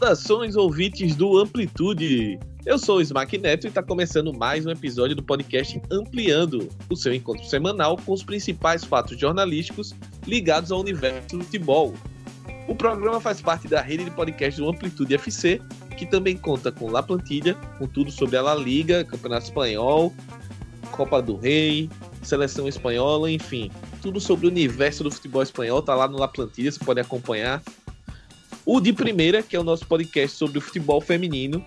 Saudações, ouvintes do Amplitude! Eu sou o Smack Neto e está começando mais um episódio do podcast Ampliando, o seu encontro semanal com os principais fatos jornalísticos ligados ao universo do futebol. O programa faz parte da rede de podcast do Amplitude FC, que também conta com La Plantilha, com tudo sobre a La Liga, Campeonato Espanhol, Copa do Rei, Seleção Espanhola, enfim, tudo sobre o universo do futebol espanhol, tá lá no La Plantilha, você pode acompanhar. O de primeira, que é o nosso podcast sobre o futebol feminino.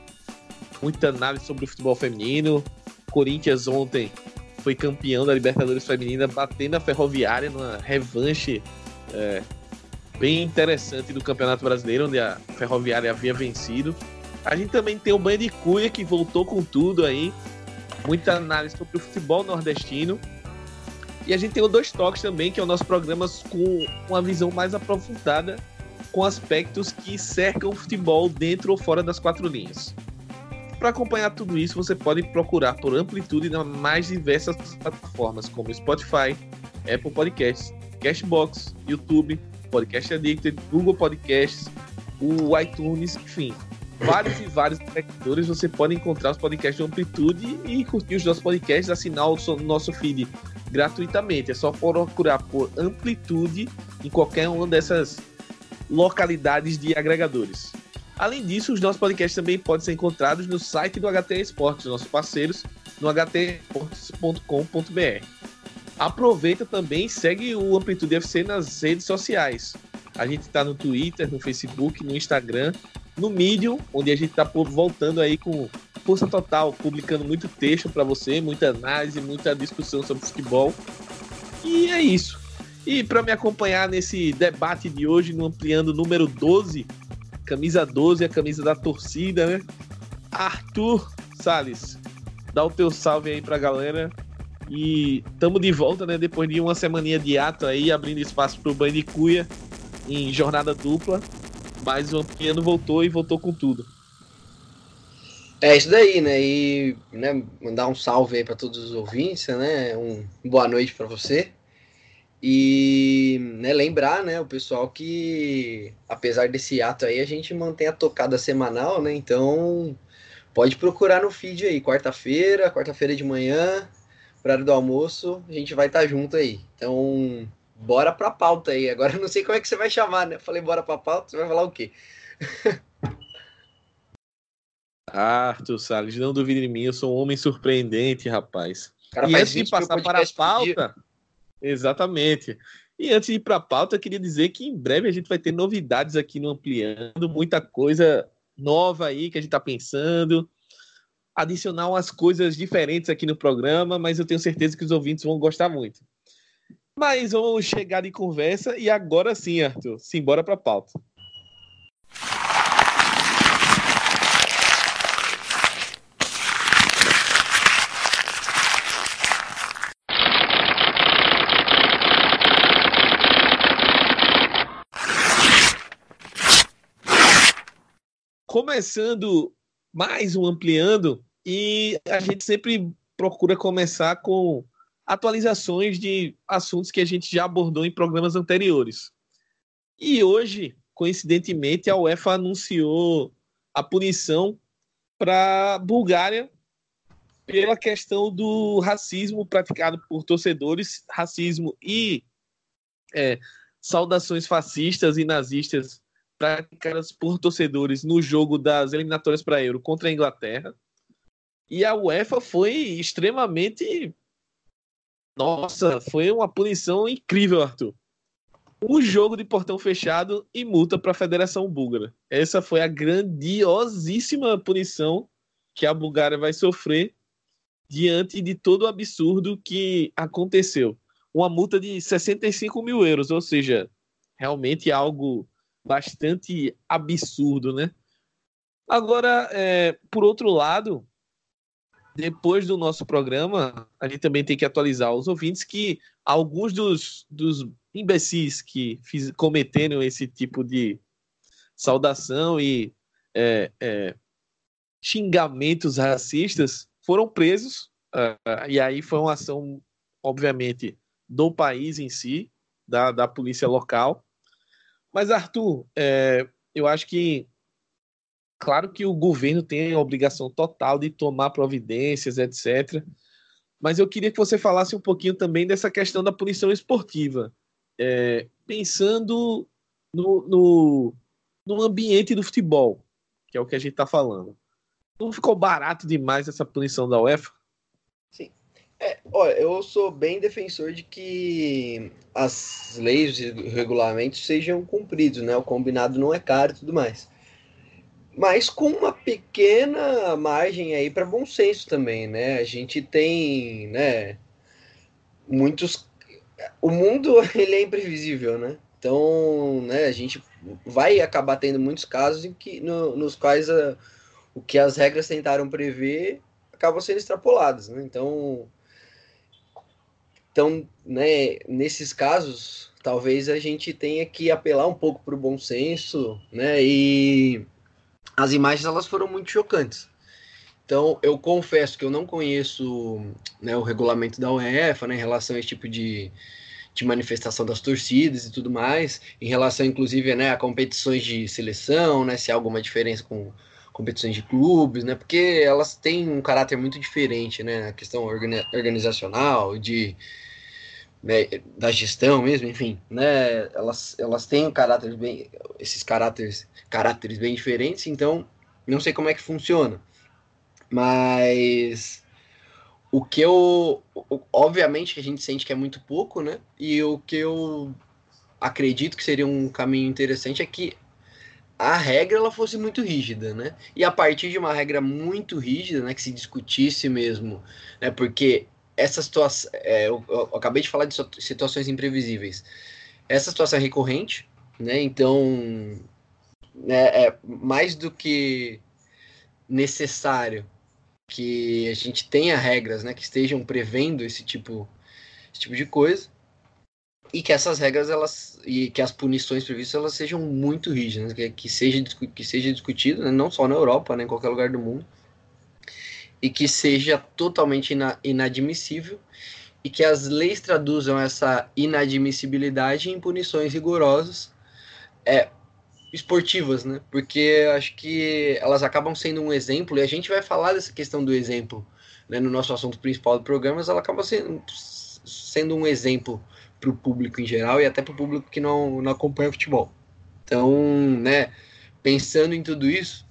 Muita análise sobre o futebol feminino. Corinthians ontem foi campeão da Libertadores Feminina, batendo a Ferroviária numa revanche é, bem interessante do Campeonato Brasileiro, onde a Ferroviária havia vencido. A gente também tem o Banho de Cuia, que voltou com tudo aí. Muita análise sobre o futebol nordestino. E a gente tem o Dois Toques também, que é o nosso programa com uma visão mais aprofundada com aspectos que cercam o futebol dentro ou fora das quatro linhas. Para acompanhar tudo isso, você pode procurar por amplitude nas mais diversas plataformas, como Spotify, Apple Podcasts, Cashbox, YouTube, Podcast Addicted, Google Podcasts, o iTunes, enfim. Vários e vários sectores você pode encontrar os podcasts de Amplitude e curtir os nossos podcasts, assinar o nosso feed gratuitamente. É só procurar por Amplitude em qualquer uma dessas localidades de agregadores. Além disso, os nossos podcasts também podem ser encontrados no site do HT Esportes, nossos parceiros, no htesportes.com.br. Aproveita também e segue o Amplitude FC nas redes sociais. A gente está no Twitter, no Facebook, no Instagram, no Medium, onde a gente está voltando aí com força total, publicando muito texto para você, muita análise, muita discussão sobre futebol. E é isso. E para me acompanhar nesse debate de hoje, no Ampliando número 12, camisa 12, a camisa da torcida, né? Arthur Sales, dá o teu salve aí pra galera. E tamo de volta, né? Depois de uma semaninha de ato aí, abrindo espaço pro banho de cuia em jornada dupla. Mas o Ampliando voltou e voltou com tudo. É isso daí, né? E né, mandar um salve aí para todos os ouvintes, né? Um boa noite para você. E né, lembrar, né, o pessoal que apesar desse ato aí, a gente mantém a tocada semanal, né? Então pode procurar no feed aí, quarta-feira, quarta-feira de manhã, horário do almoço, a gente vai estar tá junto aí. Então, bora pra pauta aí. Agora eu não sei como é que você vai chamar, né? Falei bora pra pauta, você vai falar o quê? Arthur Salles, não duvide de mim, eu sou um homem surpreendente, rapaz. Cara, e antes de passar para a pauta, Exatamente. E antes de ir para a pauta, eu queria dizer que em breve a gente vai ter novidades aqui no Ampliando, muita coisa nova aí que a gente está pensando, adicionar umas coisas diferentes aqui no programa, mas eu tenho certeza que os ouvintes vão gostar muito. Mas vamos chegar de conversa e agora sim, Arthur, simbora para a pauta. Começando mais um ampliando e a gente sempre procura começar com atualizações de assuntos que a gente já abordou em programas anteriores. E hoje, coincidentemente, a UEFA anunciou a punição para Bulgária pela questão do racismo praticado por torcedores, racismo e é, saudações fascistas e nazistas praticadas por torcedores no jogo das eliminatórias para Euro contra a Inglaterra. E a UEFA foi extremamente. Nossa, foi uma punição incrível, Arthur. Um jogo de portão fechado e multa para a Federação Búlgara. Essa foi a grandiosíssima punição que a Bulgária vai sofrer diante de todo o absurdo que aconteceu. Uma multa de 65 mil euros, ou seja, realmente algo bastante absurdo, né? Agora, é, por outro lado, depois do nosso programa, a gente também tem que atualizar os ouvintes que alguns dos, dos imbecis que fiz, cometeram esse tipo de saudação e é, é, xingamentos racistas foram presos. Uh, e aí foi uma ação, obviamente, do país em si, da, da polícia local. Mas, Arthur, é, eu acho que claro que o governo tem a obrigação total de tomar providências, etc. Mas eu queria que você falasse um pouquinho também dessa questão da punição esportiva. É, pensando no, no, no ambiente do futebol, que é o que a gente está falando. Não ficou barato demais essa punição da UEFA? Sim. É, olha, eu sou bem defensor de que as leis e regulamentos sejam cumpridos, né? O combinado não é caro e tudo mais. Mas com uma pequena margem aí para bom senso também, né? A gente tem, né, muitos o mundo ele é imprevisível, né? Então, né, a gente vai acabar tendo muitos casos em que, no, nos quais a, o que as regras tentaram prever acabam sendo extrapoladas, né? Então, então, né, nesses casos, talvez a gente tenha que apelar um pouco para o bom senso, né? E as imagens elas foram muito chocantes. Então, eu confesso que eu não conheço né, o regulamento da UEFA né, em relação a esse tipo de, de manifestação das torcidas e tudo mais, em relação, inclusive, né, a competições de seleção, né, se há alguma diferença com competições de clubes, né, porque elas têm um caráter muito diferente, né, a questão organizacional, de, né, da gestão mesmo, enfim, né, elas, elas têm um caráter bem, esses caráteres, caráteres bem diferentes, então não sei como é que funciona, mas o que eu. Obviamente que a gente sente que é muito pouco, né? E o que eu acredito que seria um caminho interessante é que a regra ela fosse muito rígida, né? E a partir de uma regra muito rígida, né, que se discutisse mesmo, né? Porque essa situação, é, eu, eu, acabei de falar de situações imprevisíveis. Essa situação é recorrente, né? Então, né, é mais do que necessário que a gente tenha regras, né, que estejam prevendo esse tipo, esse tipo de coisa e que essas regras elas e que as punições previstas elas sejam muito rígidas, que, que seja que seja discutido, né, não só na Europa, né, em qualquer lugar do mundo, e que seja totalmente ina, inadmissível. E que as leis traduzam essa inadmissibilidade em punições rigorosas. É, esportivas, né? Porque acho que elas acabam sendo um exemplo, e a gente vai falar dessa questão do exemplo né, no nosso assunto principal do programa, mas ela acaba sendo, sendo um exemplo para o público em geral e até para o público que não, não acompanha futebol. Então, né, pensando em tudo isso,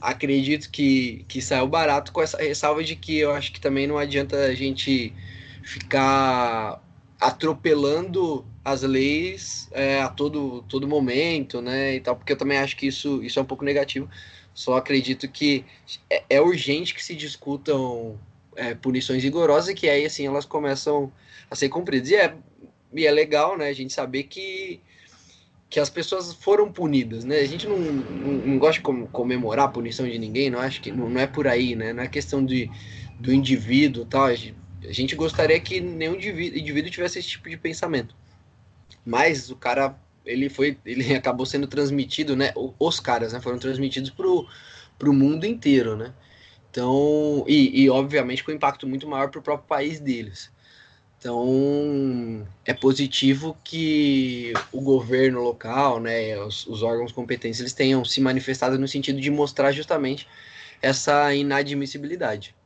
acredito que, que saiu barato com essa ressalva de que eu acho que também não adianta a gente ficar atropelando as leis é, a todo, todo momento, né, e tal, porque eu também acho que isso, isso é um pouco negativo. Só acredito que é, é urgente que se discutam é, punições rigorosas e que aí, assim, elas começam a ser cumpridas. E é, e é legal, né, a gente saber que, que as pessoas foram punidas, né, a gente não, não, não gosta de comemorar a punição de ninguém, não acho que, não, não é por aí, né, não é questão de, do indivíduo tal, a gente, a gente gostaria que nenhum indivíduo tivesse esse tipo de pensamento. Mas o cara, ele foi, ele acabou sendo transmitido, né? Os caras, né? Foram transmitidos pro, pro mundo inteiro, né? Então, e, e obviamente com um impacto muito maior para o próprio país deles. Então, é positivo que o governo local, né, os, os, órgãos competentes, eles tenham se manifestado no sentido de mostrar justamente essa inadmissibilidade.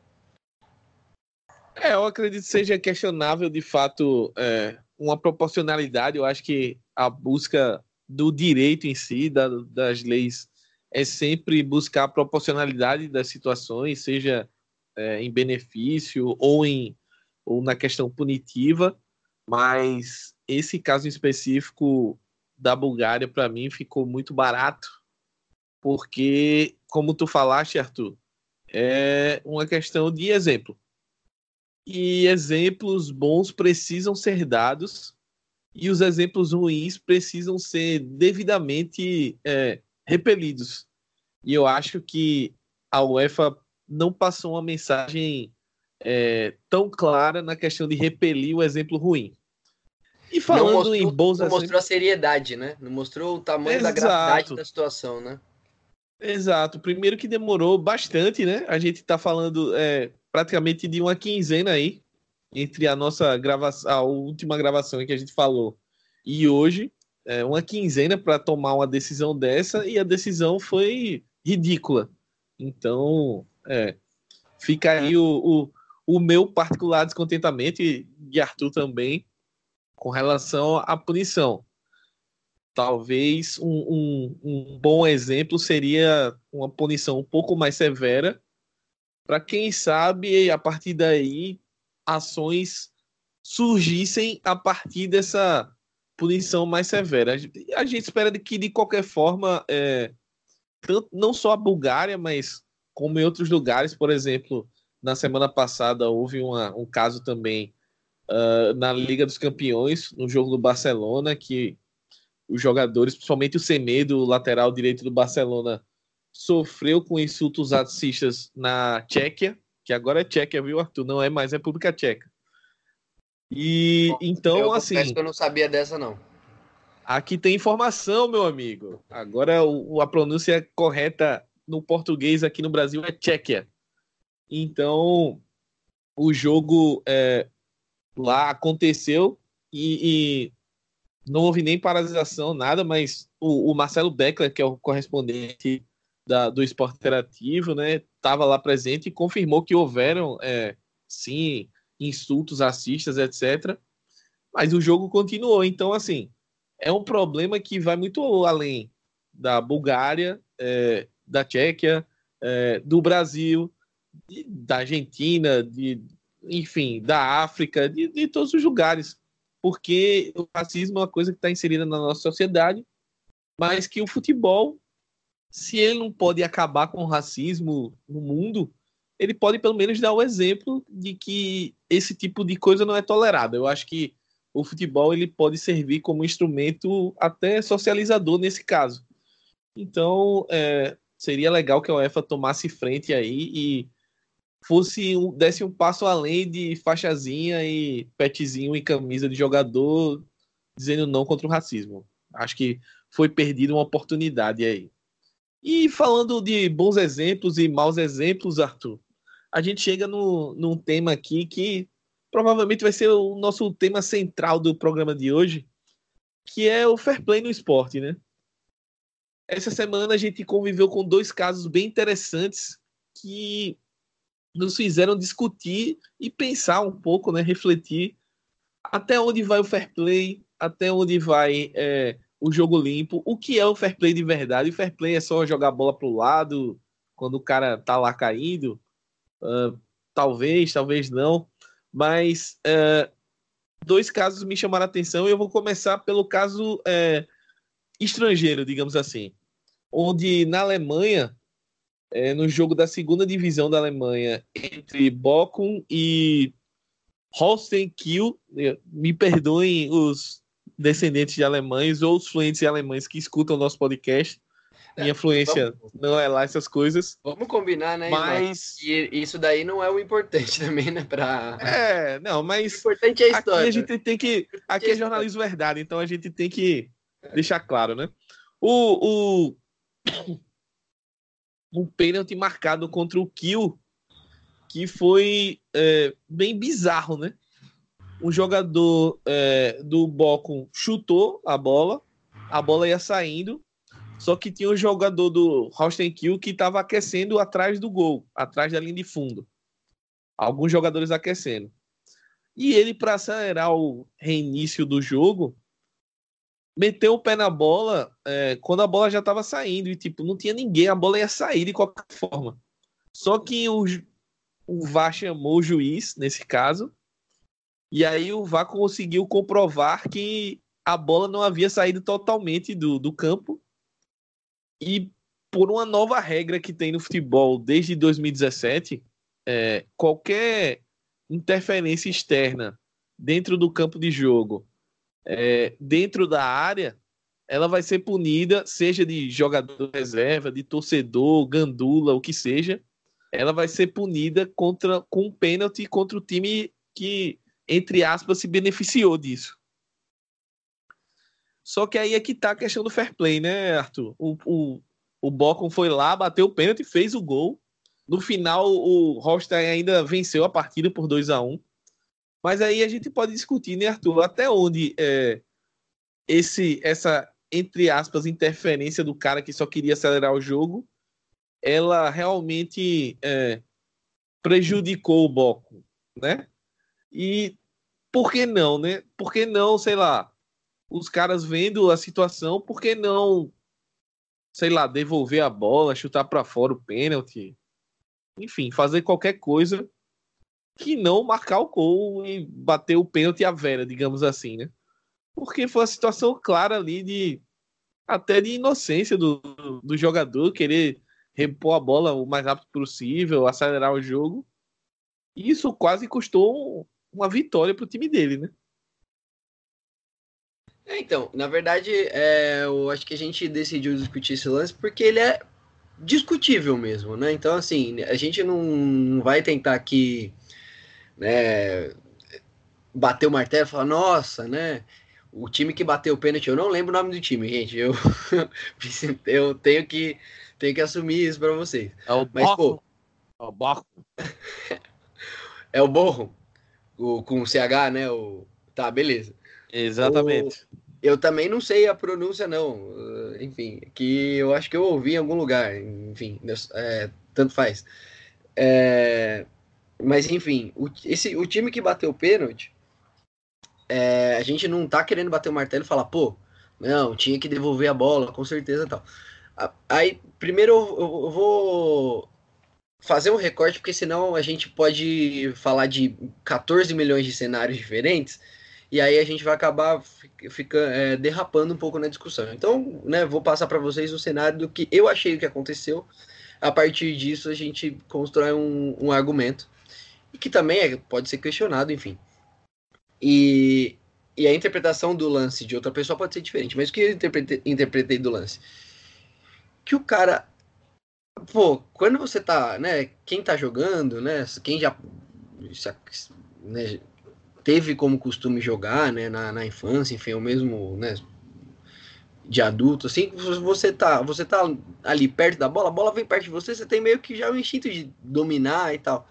É, eu acredito que seja questionável, de fato, é, uma proporcionalidade. Eu acho que a busca do direito em si, da, das leis, é sempre buscar a proporcionalidade das situações, seja é, em benefício ou, em, ou na questão punitiva. Mas esse caso específico da Bulgária, para mim, ficou muito barato, porque, como tu falaste, Arthur, é uma questão de exemplo e exemplos bons precisam ser dados e os exemplos ruins precisam ser devidamente é, repelidos. E eu acho que a UEFA não passou uma mensagem é, tão clara na questão de repelir o exemplo ruim. E falando mostrou, em bons não mostrou a seriedade, né? Não mostrou o tamanho Exato. da gravidade da situação, né? Exato. Primeiro que demorou bastante, né? A gente está falando é, praticamente de uma quinzena aí entre a nossa gravação, a última gravação que a gente falou e hoje, é, uma quinzena para tomar uma decisão dessa e a decisão foi ridícula. Então, é, fica aí o, o, o meu particular descontentamento e de Arthur também com relação à punição. Talvez um, um, um bom exemplo seria uma punição um pouco mais severa, para quem sabe, a partir daí, ações surgissem a partir dessa punição mais severa. A gente espera que, de qualquer forma, é, tanto, não só a Bulgária, mas como em outros lugares, por exemplo, na semana passada houve uma, um caso também uh, na Liga dos Campeões, no jogo do Barcelona, que os jogadores, principalmente o Semedo, o lateral direito do Barcelona, sofreu com insultos racistas na Tchequia, que agora é Tchequia, viu, Arthur? Não é mais República Tcheca. E Bom, então, eu assim. que eu não sabia dessa, não. Aqui tem informação, meu amigo. Agora o, a pronúncia correta no português aqui no Brasil é Tchequia. Então, o jogo é, lá aconteceu e, e, não houve nem paralisação, nada, mas o, o Marcelo Beckler, que é o correspondente da, do esporte interativo, né, estava lá presente e confirmou que houveram, é, sim, insultos racistas, etc. Mas o jogo continuou. Então, assim, é um problema que vai muito além da Bulgária, é, da Tchequia, é, do Brasil, de, da Argentina, de, enfim, da África, de, de todos os lugares. Porque o racismo é uma coisa que está inserida na nossa sociedade, mas que o futebol se ele não pode acabar com o racismo no mundo, ele pode pelo menos dar o exemplo de que esse tipo de coisa não é tolerado. Eu acho que o futebol ele pode servir como instrumento até socializador nesse caso. Então, é, seria legal que a UEFA tomasse frente aí e fosse um, desse um passo além de faixazinha e petzinho e camisa de jogador dizendo não contra o racismo. Acho que foi perdida uma oportunidade aí. E falando de bons exemplos e maus exemplos, Arthur, a gente chega no, num tema aqui que provavelmente vai ser o nosso tema central do programa de hoje, que é o fair play no esporte, né? Essa semana a gente conviveu com dois casos bem interessantes que nos fizeram discutir e pensar um pouco, né? Refletir até onde vai o fair play, até onde vai é, o jogo limpo. O que é o fair play de verdade? O fair play é só jogar a bola pro lado quando o cara tá lá caindo? Uh, talvez, talvez não. Mas uh, dois casos me chamaram a atenção e eu vou começar pelo caso uh, estrangeiro, digamos assim. Onde na Alemanha, é, no jogo da segunda divisão da Alemanha, entre Bochum e Holstein Kiel, me perdoem os descendentes de alemães ou os fluentes em alemães que escutam o nosso podcast. Minha é, fluência vamos, não é lá essas coisas. Vamos combinar, né? Mas e isso daí não é o importante também, né? Pra... É, não, mas. O importante é a história. Aqui a gente tem que. Aqui é jornalismo verdade, então a gente tem que deixar claro, né? O. o... um pênalti marcado contra o Kill, que foi é, bem bizarro, né? um jogador é, do Bocum chutou a bola, a bola ia saindo, só que tinha um jogador do Kill que estava aquecendo atrás do gol, atrás da linha de fundo. Alguns jogadores aquecendo. E ele, para acelerar o reinício do jogo, meteu o pé na bola é, quando a bola já estava saindo e tipo não tinha ninguém, a bola ia sair de qualquer forma. Só que o, o VAR chamou o juiz nesse caso e aí o VAR conseguiu comprovar que a bola não havia saído totalmente do, do campo. E por uma nova regra que tem no futebol desde 2017, é, qualquer interferência externa dentro do campo de jogo, é, dentro da área, ela vai ser punida, seja de jogador reserva, de torcedor, gandula, o que seja, ela vai ser punida contra com um pênalti contra o time que entre aspas, se beneficiou disso. Só que aí é que tá a questão do fair play, né, Arthur? O, o, o Bocon foi lá, bateu o pênalti, fez o gol. No final, o Holstein ainda venceu a partida por 2 a 1 Mas aí a gente pode discutir, né, Arthur, até onde é, esse, essa, entre aspas, interferência do cara que só queria acelerar o jogo ela realmente é, prejudicou o Boco, né? E por que não, né? Por que não, sei lá, os caras vendo a situação, por que não, sei lá, devolver a bola, chutar para fora o pênalti? Enfim, fazer qualquer coisa que não marcar o gol e bater o pênalti à vera, digamos assim, né? Porque foi uma situação clara ali de até de inocência do, do jogador querer repor a bola o mais rápido possível, acelerar o jogo. E isso quase custou uma vitória para o time dele, né? É, então, na verdade, é, eu acho que a gente decidiu discutir esse lance porque ele é discutível mesmo, né? Então, assim, a gente não vai tentar aqui né, bater o martelo e falar, nossa, né? O time que bateu o pênalti, eu não lembro o nome do time, gente. Eu, eu tenho que tenho que assumir isso para vocês. É o Mas, Borro. Pô, é o Borro. é o Borro. O, com o CH, né? O... Tá, beleza. Exatamente. O... Eu também não sei a pronúncia, não. Enfim, que eu acho que eu ouvi em algum lugar. Enfim, é, tanto faz. É, mas, enfim, o, esse, o time que bateu o pênalti, é, a gente não tá querendo bater o martelo e falar, pô, não, tinha que devolver a bola, com certeza tal. Aí, primeiro eu, eu vou fazer um recorte, porque senão a gente pode falar de 14 milhões de cenários diferentes, e aí a gente vai acabar fica, é, derrapando um pouco na discussão. Então, né, vou passar para vocês o cenário do que eu achei que aconteceu. A partir disso, a gente constrói um, um argumento, e que também é, pode ser questionado, enfim. E, e a interpretação do lance de outra pessoa pode ser diferente, mas o que eu interpretei, interpretei do lance? que o cara. Pô, quando você tá, né? Quem tá jogando, né? Quem já. Né, teve como costume jogar, né? Na, na infância, enfim, é o mesmo, né? De adulto, assim, você tá, você tá ali perto da bola, a bola vem perto de você, você tem meio que já o instinto de dominar e tal.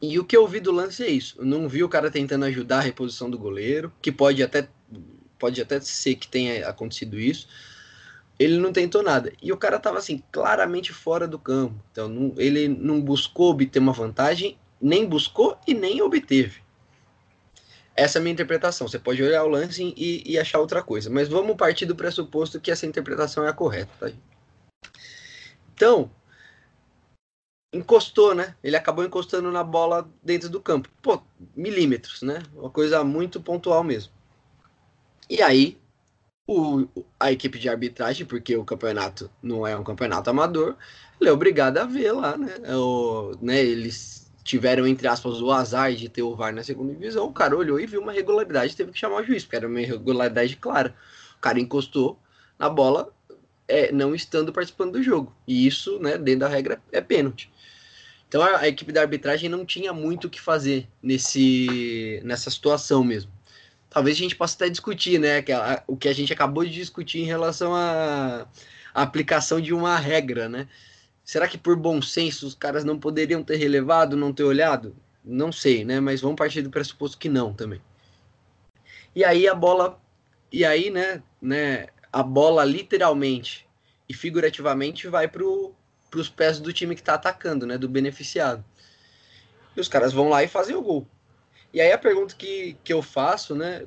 E o que eu vi do lance é isso. Eu não vi o cara tentando ajudar a reposição do goleiro, que pode até pode até ser que tenha acontecido isso, ele não tentou nada. E o cara tava assim, claramente fora do campo. Então não, ele não buscou obter uma vantagem, nem buscou e nem obteve. Essa é a minha interpretação. Você pode olhar o lance e, e achar outra coisa. Mas vamos partir do pressuposto que essa interpretação é a correta. Tá? Então, encostou, né? Ele acabou encostando na bola dentro do campo. Pô, milímetros, né? Uma coisa muito pontual mesmo. E aí, o, a equipe de arbitragem, porque o campeonato não é um campeonato amador, ele é obrigado a ver lá, né? É o, né eles tiveram, entre aspas, o azar de ter o VAR na segunda divisão. O cara olhou e viu uma irregularidade teve que chamar o juiz, porque era uma irregularidade clara. O cara encostou na bola, é, não estando participando do jogo. E isso, né, dentro da regra, é pênalti. Então a, a equipe da arbitragem não tinha muito o que fazer nesse, nessa situação mesmo talvez a gente possa até discutir, né? Que a, o que a gente acabou de discutir em relação à, aplicação de uma regra, né? Será que por bom senso os caras não poderiam ter relevado, não ter olhado? Não sei, né? Mas vamos partir do pressuposto que não também. E aí a bola, e aí, né, né, a bola literalmente e figurativamente vai para os pés do time que está atacando, né, do beneficiado. E os caras vão lá e fazem o gol. E aí a pergunta que, que eu faço, né?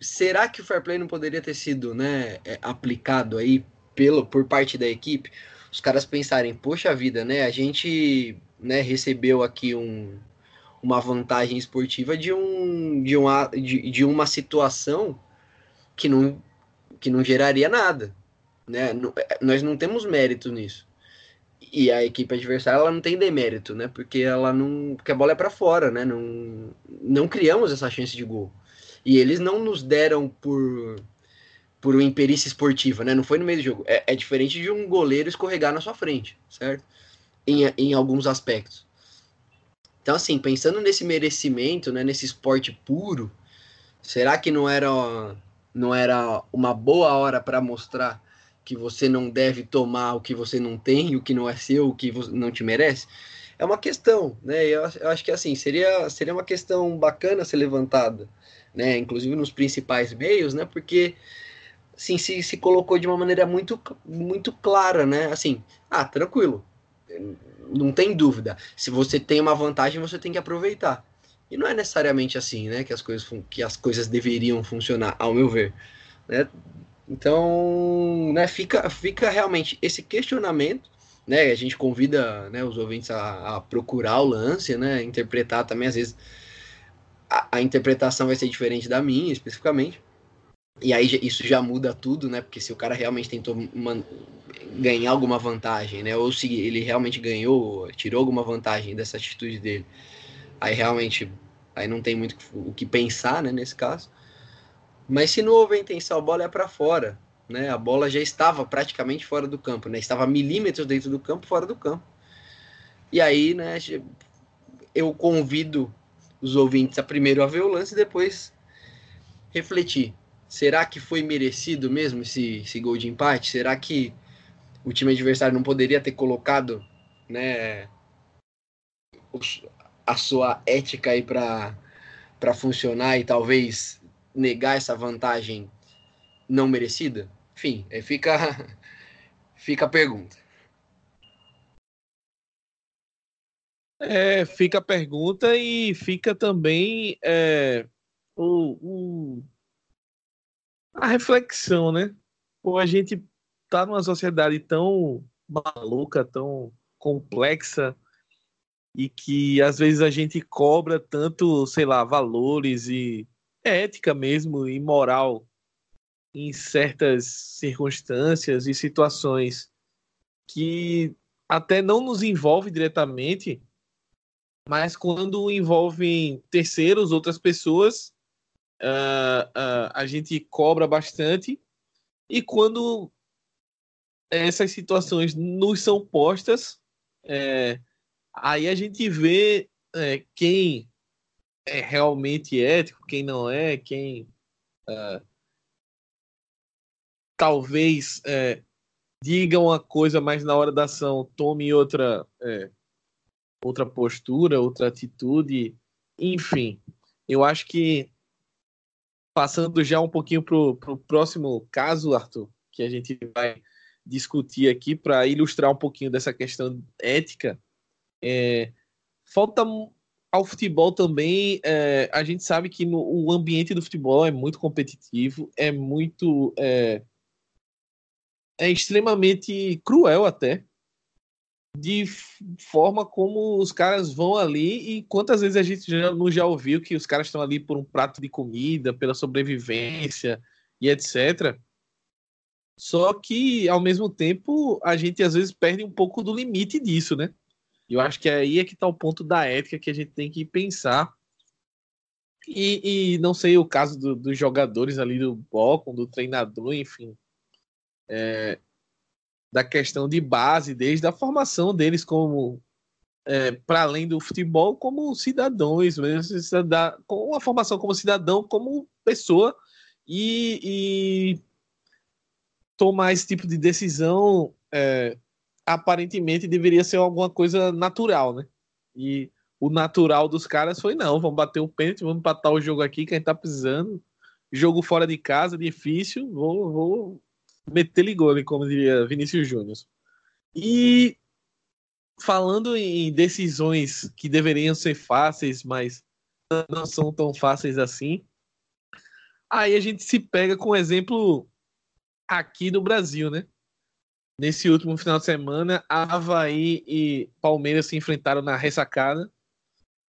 Será que o fair play não poderia ter sido né, é, aplicado aí pelo, por parte da equipe? Os caras pensarem, poxa vida, né? A gente né, recebeu aqui um, uma vantagem esportiva de, um, de, uma, de, de uma situação que não, que não geraria nada. Né? Nós não temos mérito nisso e a equipe adversária ela não tem demérito, né? Porque ela não, porque a bola é para fora, né? Não, não criamos essa chance de gol. E eles não nos deram por por uma imperícia esportiva, né? Não foi no meio do jogo. É, é diferente de um goleiro escorregar na sua frente, certo? Em, em alguns aspectos. Então, assim, pensando nesse merecimento, né? Nesse esporte puro, será que não era não era uma boa hora para mostrar que você não deve tomar o que você não tem, o que não é seu, o que não te merece, é uma questão, né? Eu, eu acho que assim seria seria uma questão bacana ser levantada, né? Inclusive nos principais meios, né? Porque assim, se, se colocou de uma maneira muito, muito clara, né? Assim, ah, tranquilo, não tem dúvida. Se você tem uma vantagem, você tem que aproveitar. E não é necessariamente assim, né, que as coisas, que as coisas deveriam funcionar, ao meu ver. Né? Então, né, fica, fica realmente esse questionamento, né, a gente convida né, os ouvintes a, a procurar o lance, né, interpretar também, às vezes a, a, interpretação vai ser diferente da minha, especificamente, e aí isso já muda tudo, né, porque se o cara realmente tentou uma, ganhar alguma vantagem, né, ou se ele realmente ganhou, tirou alguma vantagem dessa atitude dele, aí realmente aí não tem muito o que pensar, né, nesse caso. Mas se não houve intenção, a bola é para fora, né? A bola já estava praticamente fora do campo, né? Estava milímetros dentro do campo, fora do campo. E aí, né, eu convido os ouvintes a primeiro a ver o lance e depois refletir. Será que foi merecido mesmo esse, esse gol de empate? Será que o time adversário não poderia ter colocado, né, a sua ética aí para para funcionar e talvez negar essa vantagem não merecida? Enfim, fica fica a pergunta. É, fica a pergunta e fica também é, o, o, a reflexão, né? Pô, a gente tá numa sociedade tão maluca, tão complexa, e que às vezes a gente cobra tanto, sei lá, valores e ética mesmo e moral em certas circunstâncias e situações que até não nos envolve diretamente, mas quando envolvem terceiros, outras pessoas, uh, uh, a gente cobra bastante. E quando essas situações nos são postas, é, Aí a gente vê é, quem é realmente ético, quem não é, quem é, talvez é, diga uma coisa, mas na hora da ação tome outra, é, outra postura, outra atitude, enfim. Eu acho que passando já um pouquinho para o próximo caso, Arthur, que a gente vai discutir aqui para ilustrar um pouquinho dessa questão ética é, falta ao futebol também. É, a gente sabe que no, o ambiente do futebol é muito competitivo, é muito. É, é extremamente cruel até. De forma como os caras vão ali, e quantas vezes a gente já, não já ouviu que os caras estão ali por um prato de comida, pela sobrevivência e etc. Só que, ao mesmo tempo, a gente às vezes perde um pouco do limite disso, né? Eu acho que aí é que está o ponto da ética que a gente tem que pensar. E, e não sei o caso do, dos jogadores ali do Bocon, do treinador, enfim. É, da questão de base, desde a formação deles como é, para além do futebol, como cidadãos, mesmo, com a formação como cidadão, como pessoa, e, e tomar esse tipo de decisão é, aparentemente deveria ser alguma coisa natural, né? E o natural dos caras foi não, vamos bater o pênalti, vamos empatar o jogo aqui que a gente tá precisando. Jogo fora de casa, difícil, vou, vou meter ligole, como diria Vinícius Júnior. E falando em decisões que deveriam ser fáceis, mas não são tão fáceis assim, aí a gente se pega com exemplo aqui do Brasil, né? Nesse último final de semana, Havaí e Palmeiras se enfrentaram na ressacada.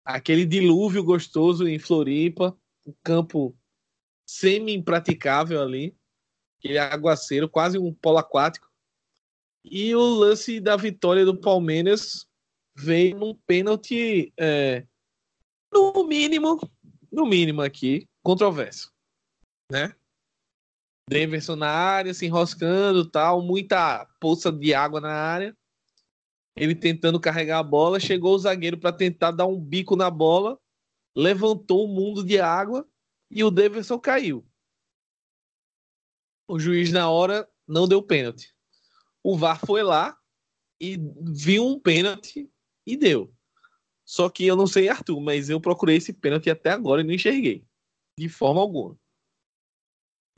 Aquele dilúvio gostoso em Floripa, um campo semi-impraticável ali, aquele aguaceiro, quase um polo aquático. E o lance da vitória do Palmeiras veio num pênalti, é, no mínimo, no mínimo aqui, controverso, né? Davidson na área, se enroscando tal, muita poça de água na área. Ele tentando carregar a bola, chegou o zagueiro para tentar dar um bico na bola, levantou um mundo de água e o Davidson caiu. O juiz na hora não deu pênalti. O VAR foi lá e viu um pênalti e deu. Só que eu não sei, Arthur, mas eu procurei esse pênalti até agora e não enxerguei. De forma alguma.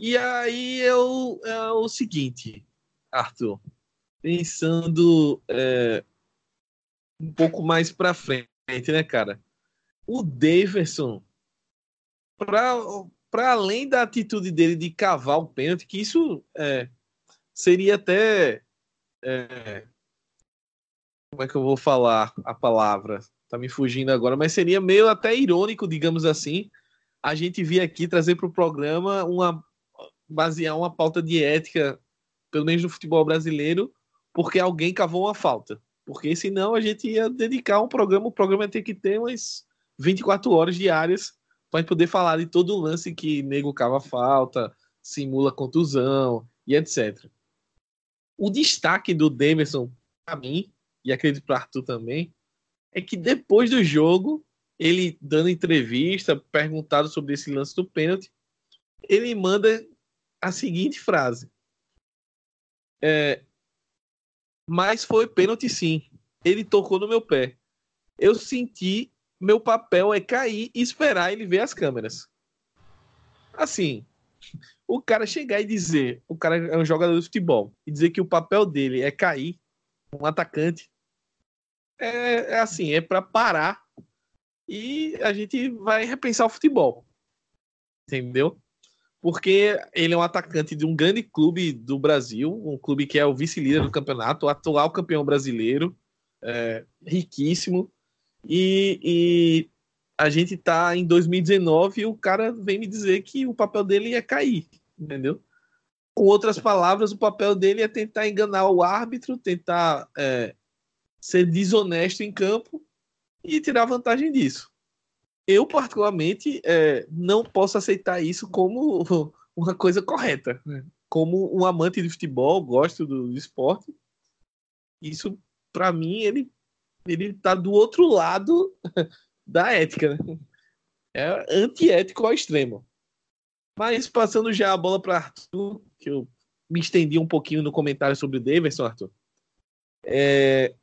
E aí eu é o seguinte, Arthur, pensando é, um pouco mais para frente, né, cara? O Davidson, para além da atitude dele de cavar o pênalti, que isso é, seria até é, como é que eu vou falar a palavra? Tá me fugindo agora, mas seria meio até irônico, digamos assim, a gente vir aqui trazer para o programa uma basear uma pauta de ética, pelo menos no futebol brasileiro, porque alguém cavou uma falta. Porque senão a gente ia dedicar um programa, o programa ia ter que ter umas 24 horas diárias para poder falar de todo o lance que nego cava falta, simula contusão e etc. O destaque do Demerson, para mim, e acredito para Arthur também, é que depois do jogo, ele dando entrevista, perguntado sobre esse lance do pênalti, ele manda a seguinte frase: é, Mas foi pênalti sim. Ele tocou no meu pé. Eu senti meu papel é cair e esperar ele ver as câmeras. Assim, o cara chegar e dizer, o cara é um jogador de futebol, e dizer que o papel dele é cair, um atacante, é, é assim, é para parar e a gente vai repensar o futebol. Entendeu? Porque ele é um atacante de um grande clube do Brasil, um clube que é o vice-líder do campeonato, o atual campeão brasileiro, é, riquíssimo. E, e, a gente tá em 2019 e o cara vem me dizer que o papel dele é cair, entendeu? Com outras palavras, o papel dele é tentar enganar o árbitro, tentar é, ser desonesto em campo e tirar vantagem disso. Eu, particularmente, é, não posso aceitar isso como uma coisa correta. Né? Como um amante de futebol, gosto do, do esporte. Isso, para mim, ele, ele tá do outro lado da ética. Né? É antiético ao extremo. Mas passando já a bola para Arthur, que eu me estendi um pouquinho no comentário sobre o Davidson, Arthur. É,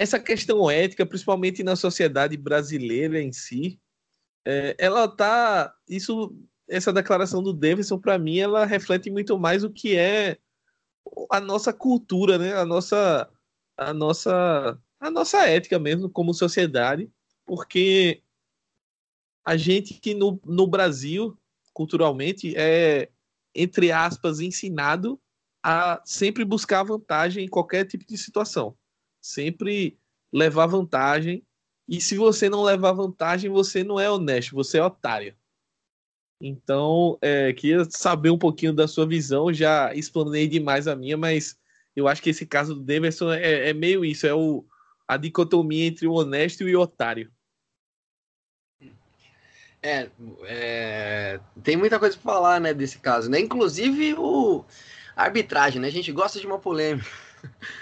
essa questão ética, principalmente na sociedade brasileira em si, é, ela tá. Isso, essa declaração do Davidson, para mim, ela reflete muito mais o que é a nossa cultura, né? A nossa, a nossa, a nossa ética mesmo como sociedade, porque a gente que no, no Brasil, culturalmente, é, entre aspas, ensinado a sempre buscar vantagem em qualquer tipo de situação sempre levar vantagem. E se você não levar vantagem, você não é honesto, você é otário. Então, é, queria saber um pouquinho da sua visão. Já explanei demais a minha, mas eu acho que esse caso do Demerson é, é meio isso, é o, a dicotomia entre o honesto e o otário. É, é, tem muita coisa para falar, né, desse caso, né? Inclusive o arbitragem, né? A gente gosta de uma polêmica.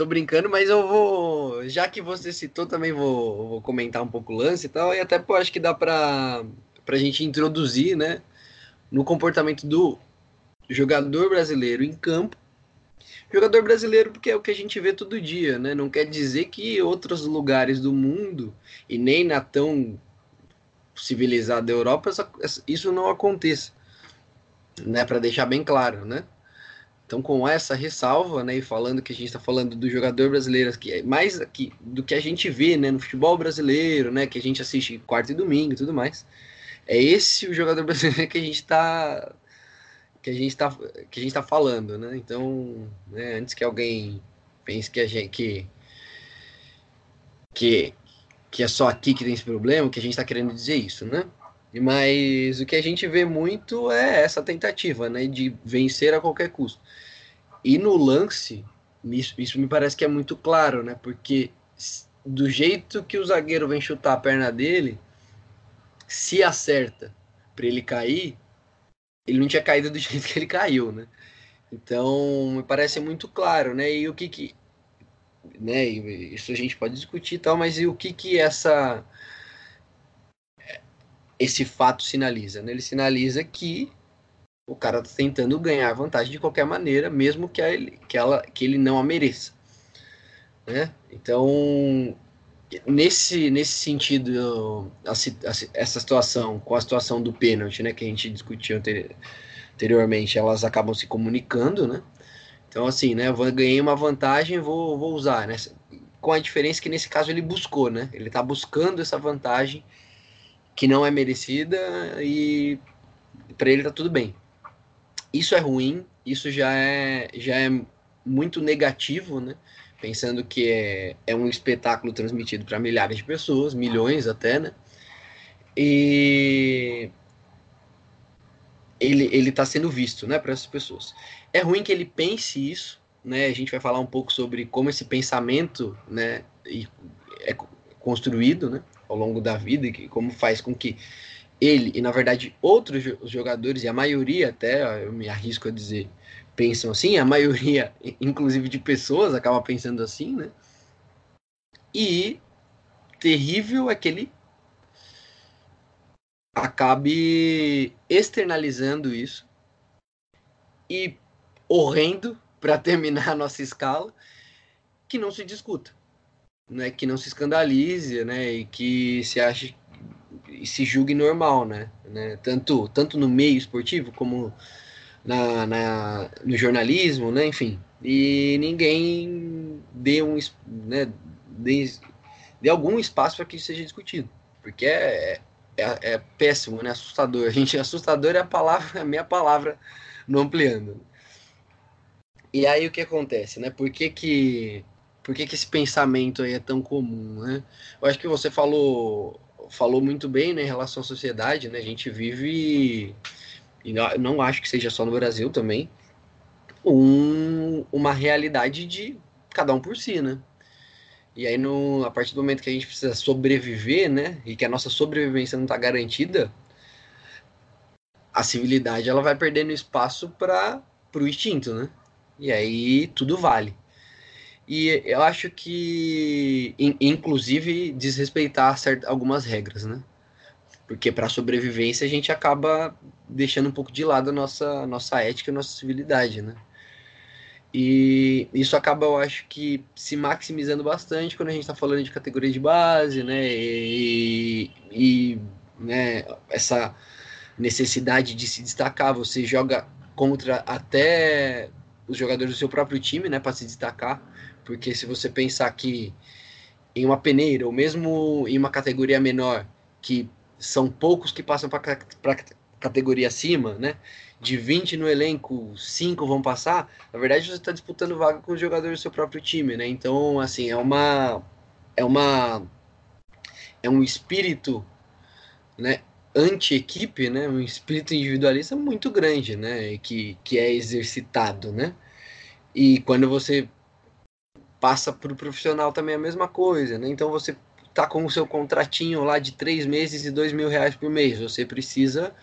Tô brincando, mas eu vou. Já que você citou, também vou, vou comentar um pouco o lance e tal. E até pô, acho que dá pra, pra gente introduzir, né? No comportamento do jogador brasileiro em campo. Jogador brasileiro, porque é o que a gente vê todo dia, né? Não quer dizer que outros lugares do mundo, e nem na tão civilizada Europa, isso não aconteça. Né? Para deixar bem claro, né? Então, com essa ressalva, né, e falando que a gente está falando do jogador brasileiro, que é mais aqui do que a gente vê né, no futebol brasileiro, né, que a gente assiste quarta e domingo e tudo mais, é esse o jogador brasileiro que a gente está que a gente está que a gente tá falando, né? Então, né, antes que alguém pense que a gente que que, que é só aqui que tem esse problema, que a gente está querendo dizer isso, né? Mas o que a gente vê muito é essa tentativa, né, de vencer a qualquer custo. E no lance, isso, isso me parece que é muito claro, né, porque do jeito que o zagueiro vem chutar a perna dele, se acerta para ele cair, ele não tinha caído do jeito que ele caiu, né? Então, me parece muito claro, né? E o que que né, isso a gente pode discutir e tal, mas e o que que essa esse fato sinaliza? Né? Ele sinaliza que o cara está tentando ganhar vantagem de qualquer maneira, mesmo que, ele, que, ela, que ele não a mereça. Né? Então, nesse, nesse sentido, a, a, essa situação com a situação do pênalti, né, que a gente discutiu anteriormente, elas acabam se comunicando, né? Então, assim, né? Eu ganhei uma vantagem, vou, vou usar, né? Com a diferença que nesse caso ele buscou, né? Ele está buscando essa vantagem que não é merecida e para ele tá tudo bem. Isso é ruim, isso já é, já é muito negativo, né? Pensando que é, é um espetáculo transmitido para milhares de pessoas, milhões até, né? E ele ele está sendo visto, né, para essas pessoas. É ruim que ele pense isso, né? A gente vai falar um pouco sobre como esse pensamento, né, é construído, né, ao longo da vida e como faz com que ele e na verdade outros jogadores e a maioria até eu me arrisco a dizer pensam assim, a maioria inclusive de pessoas acaba pensando assim, né? E terrível é que ele acabe externalizando isso e horrendo para terminar a nossa escala que não se discuta, né? Que não se escandalize, né? E que se ache e se julgue normal, né? né? Tanto tanto no meio esportivo como na, na, no jornalismo, né? Enfim, e ninguém dê um né, dê, dê algum espaço para que isso seja discutido, porque é, é, é, péssimo, né? Assustador. A gente, assustador é a palavra, a minha palavra no ampliando. E aí o que acontece, né? Por que que, por que, que esse pensamento aí é tão comum, né? Eu acho que você falou falou muito bem, né, em relação à sociedade, né? A gente vive e não, acho que seja só no Brasil também um, uma realidade de cada um por si, né? E aí, no, a partir do momento que a gente precisa sobreviver, né, e que a nossa sobrevivência não está garantida, a civilidade ela vai perdendo espaço para o instinto, né? E aí tudo vale. E eu acho que, inclusive, desrespeitar certas, algumas regras, né? Porque para sobrevivência a gente acaba deixando um pouco de lado a nossa, nossa ética e nossa civilidade, né? E isso acaba, eu acho que, se maximizando bastante quando a gente está falando de categoria de base, né? E, e né, essa necessidade de se destacar. Você joga contra até os jogadores do seu próprio time, né? Para se destacar. Porque se você pensar que em uma peneira, ou mesmo em uma categoria menor, que são poucos que passam para categoria acima, né? de 20 no elenco, 5 vão passar, na verdade você está disputando vaga com os jogadores do seu próprio time, né? Então, assim, é uma. É uma. É um espírito, né? Anti-equipe, né? Um espírito individualista muito grande, né? Que, que é exercitado, né? E quando você passa para o profissional também a mesma coisa, né? Então você tá com o seu contratinho lá de três meses e dois mil reais por mês, você precisa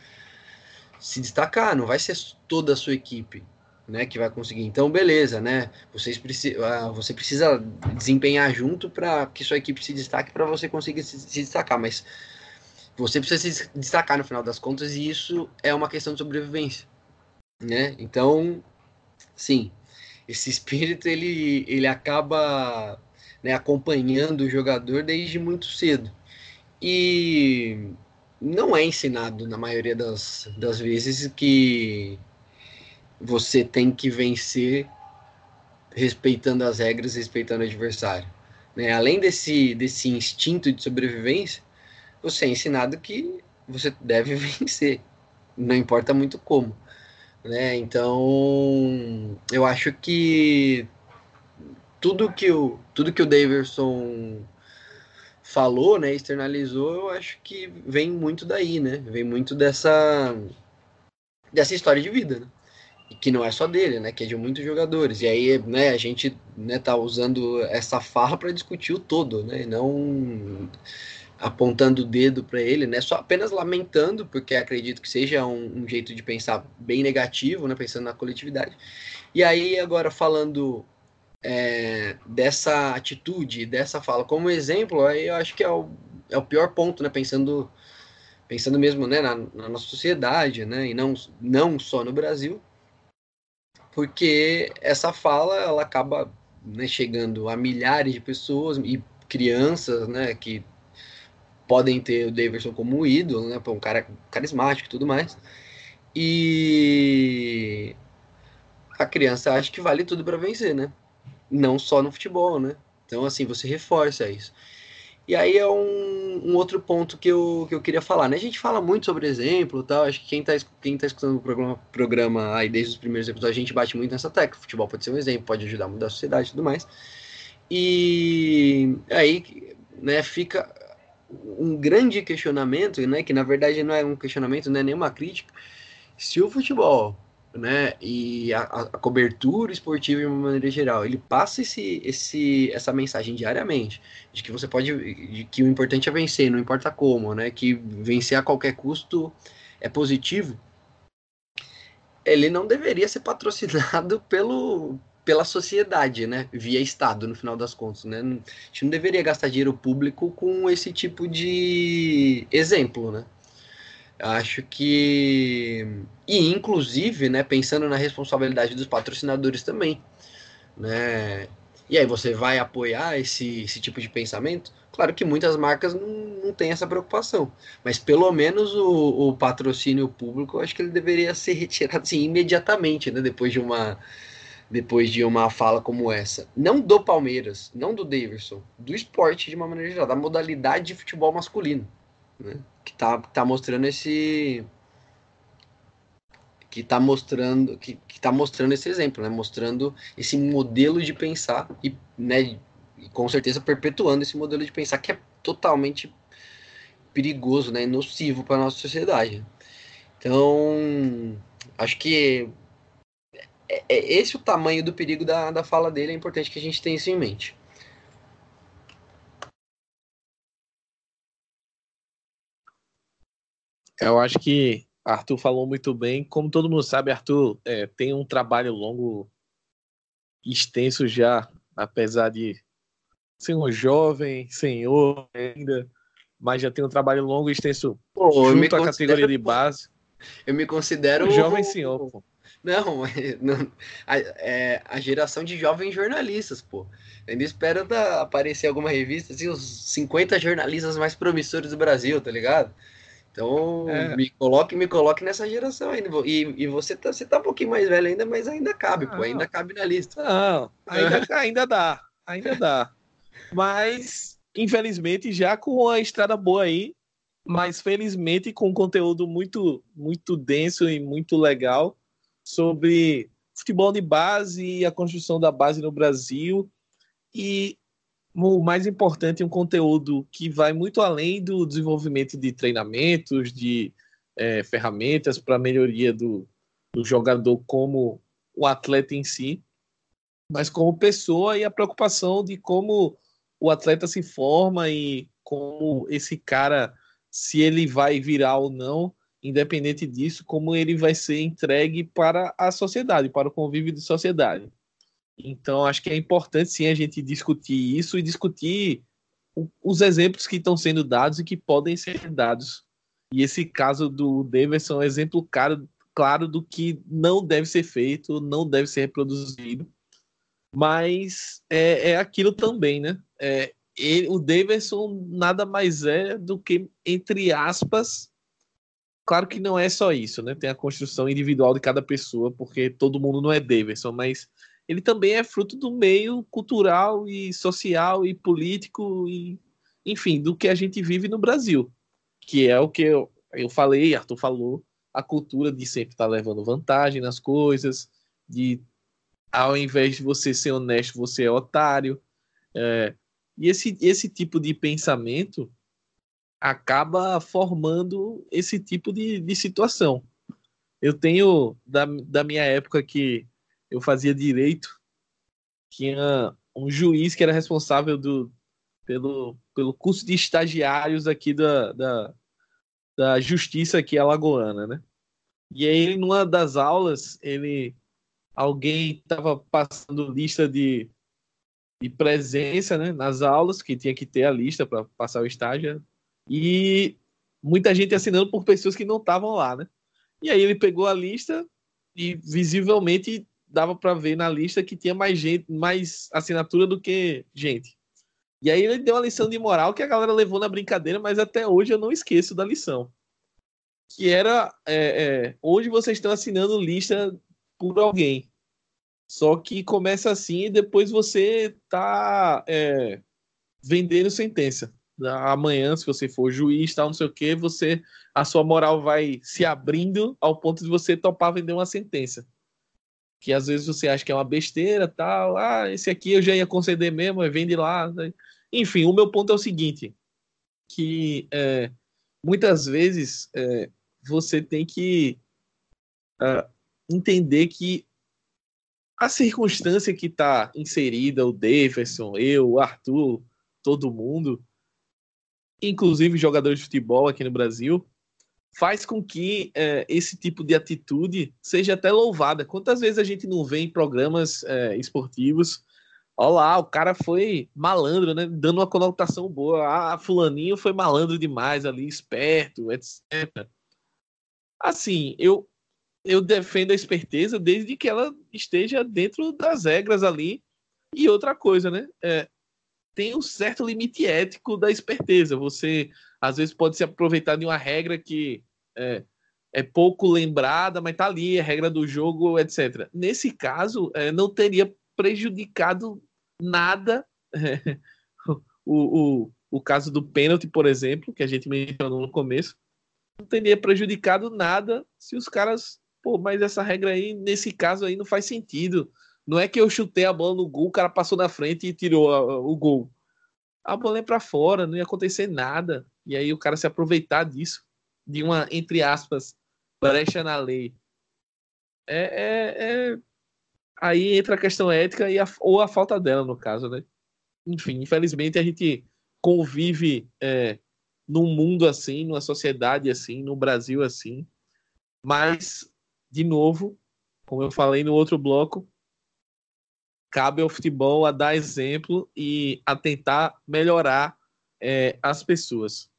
se destacar, não vai ser toda a sua equipe né, que vai conseguir. Então, beleza, né? Vocês ah, você precisa desempenhar junto para que sua equipe se destaque para você conseguir se, se, destacar, mas você precisa se destacar no final das contas e isso é uma questão de sobrevivência, né? Então, sim, esse espírito ele ele acaba né, acompanhando o jogador desde muito cedo. E não é ensinado na maioria das, das vezes que você tem que vencer respeitando as regras, respeitando o adversário. Né? Além desse, desse instinto de sobrevivência, você é ensinado que você deve vencer, não importa muito como. Né? Então, eu acho que tudo que o, tudo que o Davidson falou, né, externalizou, eu acho que vem muito daí, né? Vem muito dessa dessa história de vida, né? E que não é só dele, né? Que é de muitos jogadores. E aí, né, a gente, né, tá usando essa farra para discutir o todo, né? E não apontando o dedo para ele, né? Só apenas lamentando, porque acredito que seja um, um jeito de pensar bem negativo, né? Pensando na coletividade. E aí, agora falando é, dessa atitude, dessa fala como exemplo, aí eu acho que é o, é o pior ponto, né? Pensando, pensando mesmo né, na, na nossa sociedade, né? E não, não só no Brasil, porque essa fala ela acaba né, chegando a milhares de pessoas e crianças, né? Que podem ter o Davidson como ídolo, né? Um cara carismático e tudo mais. E a criança acha que vale tudo para vencer, né? Não só no futebol, né? Então, assim, você reforça isso. E aí é um, um, outro ponto que eu, que eu queria falar, né? A gente fala muito sobre exemplo tal, acho que quem está quem tá escutando o programa, programa aí desde os primeiros episódios, a gente bate muito nessa tecla. Futebol pode ser um exemplo, pode ajudar a mudar a sociedade e tudo mais. E aí, né, fica um grande questionamento, né, que na verdade não é um questionamento, não é nenhuma crítica, se o futebol né, e a, a, cobertura esportiva de uma maneira geral, ele passa esse, esse, essa mensagem diariamente de que você pode, de que o importante é vencer, não importa como, né, que vencer a qualquer custo é positivo. Ele não deveria ser patrocinado pelo, pela sociedade, né, via Estado, no final das contas, né, a gente não deveria gastar dinheiro público com esse tipo de exemplo, né. Acho que. E, inclusive, né, pensando na responsabilidade dos patrocinadores também. Né? E aí você vai apoiar esse, esse tipo de pensamento? Claro que muitas marcas não, não têm essa preocupação. Mas pelo menos o, o patrocínio público, eu acho que ele deveria ser retirado assim, imediatamente, né? Depois de uma. Depois de uma fala como essa. Não do Palmeiras, não do Davidson, do esporte de uma maneira geral, da modalidade de futebol masculino. Né? que tá, tá mostrando esse que tá mostrando que, que tá mostrando esse exemplo, né? Mostrando esse modelo de pensar e, né, e com certeza perpetuando esse modelo de pensar que é totalmente perigoso, né, nocivo para nossa sociedade. Então, acho que é, é esse o tamanho do perigo da, da fala dele, é importante que a gente tenha isso em mente. Eu acho que Arthur falou muito bem. Como todo mundo sabe, Arthur é, tem um trabalho longo, extenso já, apesar de ser um jovem senhor ainda, mas já tem um trabalho longo e extenso pô, junto à categoria de base. Eu me considero. Um jovem senhor, pô. Não, não a, é, a geração de jovens jornalistas, pô. Ainda espero da, aparecer alguma revista, assim, os 50 jornalistas mais promissores do Brasil, tá ligado? Então, é. me coloque, me coloque nessa geração ainda. E, e você, tá, você tá um pouquinho mais velho ainda, mas ainda cabe, não. pô, ainda cabe na lista. Não, ainda, ainda dá, ainda dá. Mas, infelizmente, já com a estrada boa aí, mas felizmente com conteúdo muito, muito denso e muito legal sobre futebol de base e a construção da base no Brasil. E o mais importante, um conteúdo que vai muito além do desenvolvimento de treinamentos, de é, ferramentas para melhoria do, do jogador como o atleta em si, mas como pessoa e a preocupação de como o atleta se forma e como esse cara, se ele vai virar ou não, independente disso, como ele vai ser entregue para a sociedade, para o convívio de sociedade. Então, acho que é importante sim a gente discutir isso e discutir os exemplos que estão sendo dados e que podem ser dados. E esse caso do Davidson é um exemplo claro, claro do que não deve ser feito, não deve ser reproduzido. Mas é, é aquilo também, né? É, ele, o Davidson nada mais é do que, entre aspas, claro que não é só isso, né? Tem a construção individual de cada pessoa, porque todo mundo não é Davidson, mas ele também é fruto do meio cultural e social e político e enfim do que a gente vive no Brasil que é o que eu, eu falei Arthur falou a cultura de sempre estar tá levando vantagem nas coisas de ao invés de você ser honesto você é otário é, e esse esse tipo de pensamento acaba formando esse tipo de, de situação eu tenho da, da minha época que eu fazia direito, tinha um juiz que era responsável do, pelo, pelo curso de estagiários aqui da, da, da justiça aqui alagoana, né? E aí, numa das aulas, ele alguém estava passando lista de, de presença né, nas aulas, que tinha que ter a lista para passar o estágio, e muita gente assinando por pessoas que não estavam lá, né? E aí ele pegou a lista e visivelmente dava para ver na lista que tinha mais gente, mais assinatura do que gente. E aí ele deu uma lição de moral que a galera levou na brincadeira, mas até hoje eu não esqueço da lição. que era é, é, hoje vocês estão assinando lista por alguém. Só que começa assim e depois você tá é, vendendo sentença. Amanhã, se você for juiz, tal, não sei o que, você a sua moral vai se abrindo ao ponto de você topar vender uma sentença. Que às vezes você acha que é uma besteira, tal, ah, esse aqui eu já ia conceder mesmo, vende lá. Né? Enfim, o meu ponto é o seguinte, que é, muitas vezes é, você tem que uh, entender que a circunstância que está inserida, o Davidson, eu, o Arthur, todo mundo, inclusive jogadores de futebol aqui no Brasil, faz com que é, esse tipo de atitude seja até louvada. Quantas vezes a gente não vê em programas é, esportivos, olha lá, o cara foi malandro, né? Dando uma conotação boa. Ah, fulaninho foi malandro demais ali, esperto, etc. Assim, eu eu defendo a esperteza desde que ela esteja dentro das regras ali. E outra coisa, né? É, tem um certo limite ético da esperteza. Você, às vezes, pode se aproveitar de uma regra que é, é pouco lembrada, mas tá ali, é regra do jogo, etc. Nesse caso, é, não teria prejudicado nada é, o, o, o caso do pênalti, por exemplo, que a gente mencionou no começo, não teria prejudicado nada se os caras Pô, mas essa regra aí, nesse caso aí, não faz sentido. Não é que eu chutei a bola no gol, o cara passou na frente e tirou a, o gol. A bola é para fora, não ia acontecer nada. E aí o cara se aproveitar disso, de uma, entre aspas, brecha na lei. É, é, é... Aí entra a questão ética e a, ou a falta dela, no caso, né? Enfim, infelizmente a gente convive é, num mundo assim, numa sociedade assim, no Brasil assim. Mas de novo, como eu falei no outro bloco, cabe ao futebol a dar exemplo e a tentar melhorar é, as pessoas.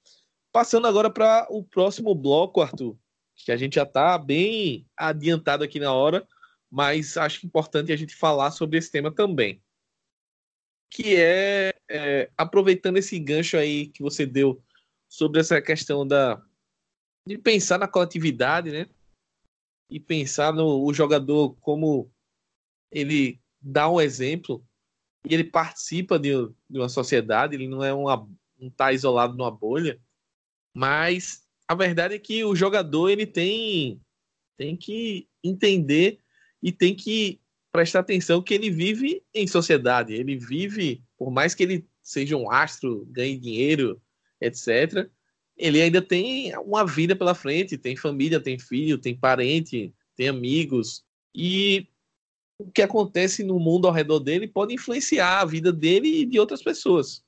Passando agora para o próximo bloco, Arthur, que a gente já está bem adiantado aqui na hora, mas acho importante a gente falar sobre esse tema também. Que é, é aproveitando esse gancho aí que você deu sobre essa questão da de pensar na coletividade, né? e pensar no jogador como ele dá um exemplo e ele participa de, de uma sociedade, ele não é uma, não tá isolado numa bolha, mas a verdade é que o jogador ele tem tem que entender e tem que prestar atenção que ele vive em sociedade, ele vive, por mais que ele seja um astro, ganhe dinheiro, etc, ele ainda tem uma vida pela frente, tem família, tem filho, tem parente, tem amigos. E o que acontece no mundo ao redor dele pode influenciar a vida dele e de outras pessoas.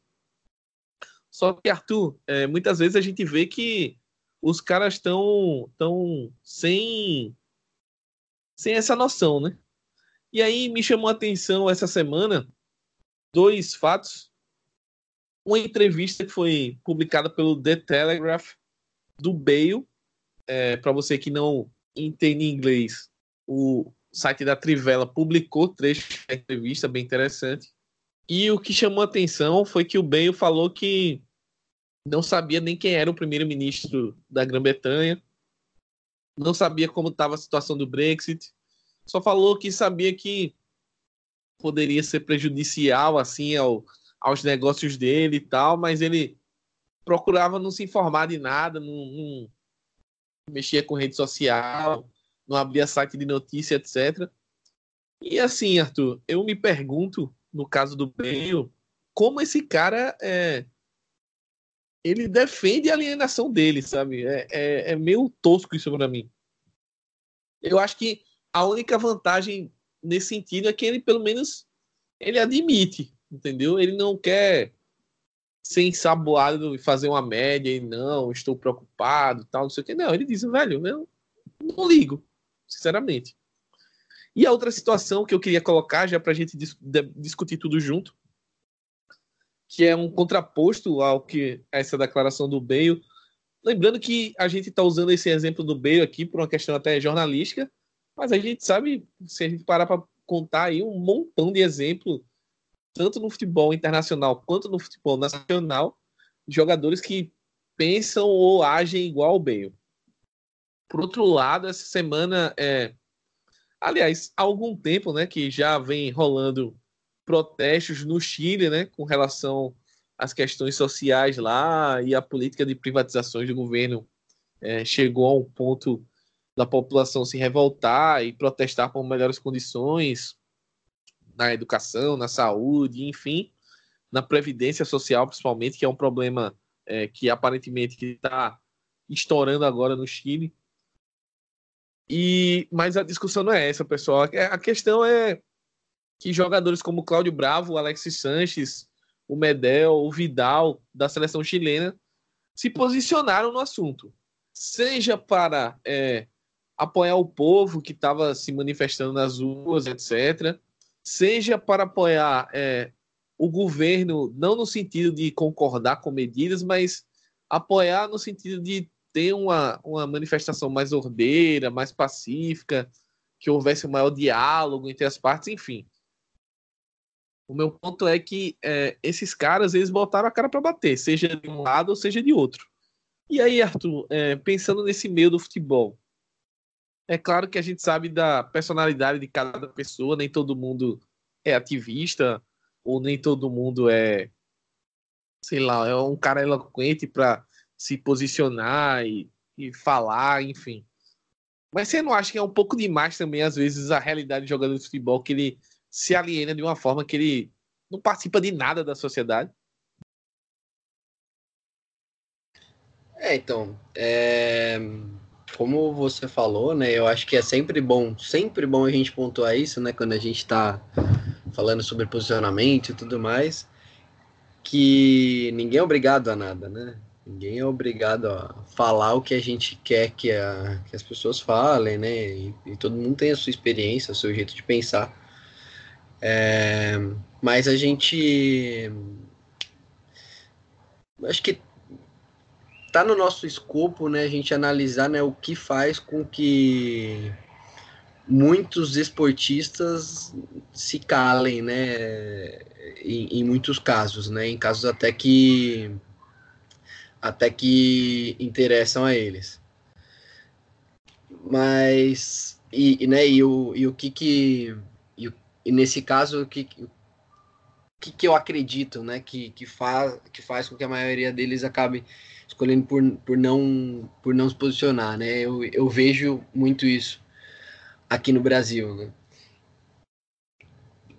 Só que, Arthur, é, muitas vezes a gente vê que os caras estão tão sem, sem essa noção, né? E aí me chamou a atenção essa semana dois fatos uma entrevista que foi publicada pelo The Telegraph do Bale. É, Para você que não entende inglês, o site da Trivela publicou trecho da entrevista, bem interessante. E o que chamou atenção foi que o Bale falou que não sabia nem quem era o primeiro-ministro da Grã-Bretanha, não sabia como estava a situação do Brexit, só falou que sabia que poderia ser prejudicial assim ao aos negócios dele e tal, mas ele procurava não se informar de nada, não, não mexia com rede social, não abria site de notícia, etc. E assim, Arthur, eu me pergunto, no caso do Bale, como esse cara é, ele defende a alienação dele, sabe? É, é, é meio tosco isso para mim. Eu acho que a única vantagem nesse sentido é que ele, pelo menos, ele admite entendeu? Ele não quer ser ensaboado e fazer uma média e não, estou preocupado, tal, não sei o que. Não, ele diz, velho, eu não ligo, sinceramente. E a outra situação que eu queria colocar, já para a gente dis discutir tudo junto, que é um contraposto ao que essa declaração do Bale. Lembrando que a gente está usando esse exemplo do Bale aqui por uma questão até jornalística, mas a gente sabe, se a gente parar para contar aí um montão de exemplos tanto no futebol internacional quanto no futebol nacional, jogadores que pensam ou agem igual o Bale. Por outro lado, essa semana é. Aliás, há algum tempo, né, que já vem rolando protestos no Chile, né, com relação às questões sociais lá e a política de privatizações do governo é, chegou a um ponto da população se revoltar e protestar por melhores condições na educação, na saúde, enfim, na previdência social, principalmente, que é um problema é, que aparentemente está estourando agora no Chile. E mas a discussão não é essa, pessoal. A questão é que jogadores como Cláudio Bravo, Alexis Sanches, o Medel, o Vidal da seleção chilena se posicionaram no assunto, seja para é, apoiar o povo que estava se manifestando nas ruas, etc., seja para apoiar é, o governo, não no sentido de concordar com medidas, mas apoiar no sentido de ter uma, uma manifestação mais ordeira, mais pacífica, que houvesse um maior diálogo entre as partes, enfim. O meu ponto é que é, esses caras eles botaram a cara para bater, seja de um lado ou seja de outro. E aí, Arthur, é, pensando nesse meio do futebol, é claro que a gente sabe da personalidade de cada pessoa, nem todo mundo é ativista, ou nem todo mundo é, sei lá, é um cara eloquente para se posicionar e, e falar, enfim. Mas você não acha que é um pouco demais também, às vezes, a realidade de jogador de futebol, que ele se aliena de uma forma que ele não participa de nada da sociedade? É, então, é como você falou, né? Eu acho que é sempre bom, sempre bom a gente pontuar isso, né? Quando a gente está falando sobre posicionamento e tudo mais, que ninguém é obrigado a nada, né? Ninguém é obrigado a falar o que a gente quer que, a, que as pessoas falem, né? E, e, todo mundo tem a sua experiência, o seu jeito de pensar. É, mas a gente. Acho que tá no nosso escopo, né, a gente analisar, né, o que faz com que muitos esportistas se calem, né, em, em, muitos casos, né, em casos até que até que interessam a eles. Mas e, né, e o, e o que que e, e nesse caso o que o que, que eu acredito, né, que, que, faz, que faz com que a maioria deles acabe escolhendo por, por, não, por não se posicionar, né? Eu, eu vejo muito isso aqui no Brasil, né?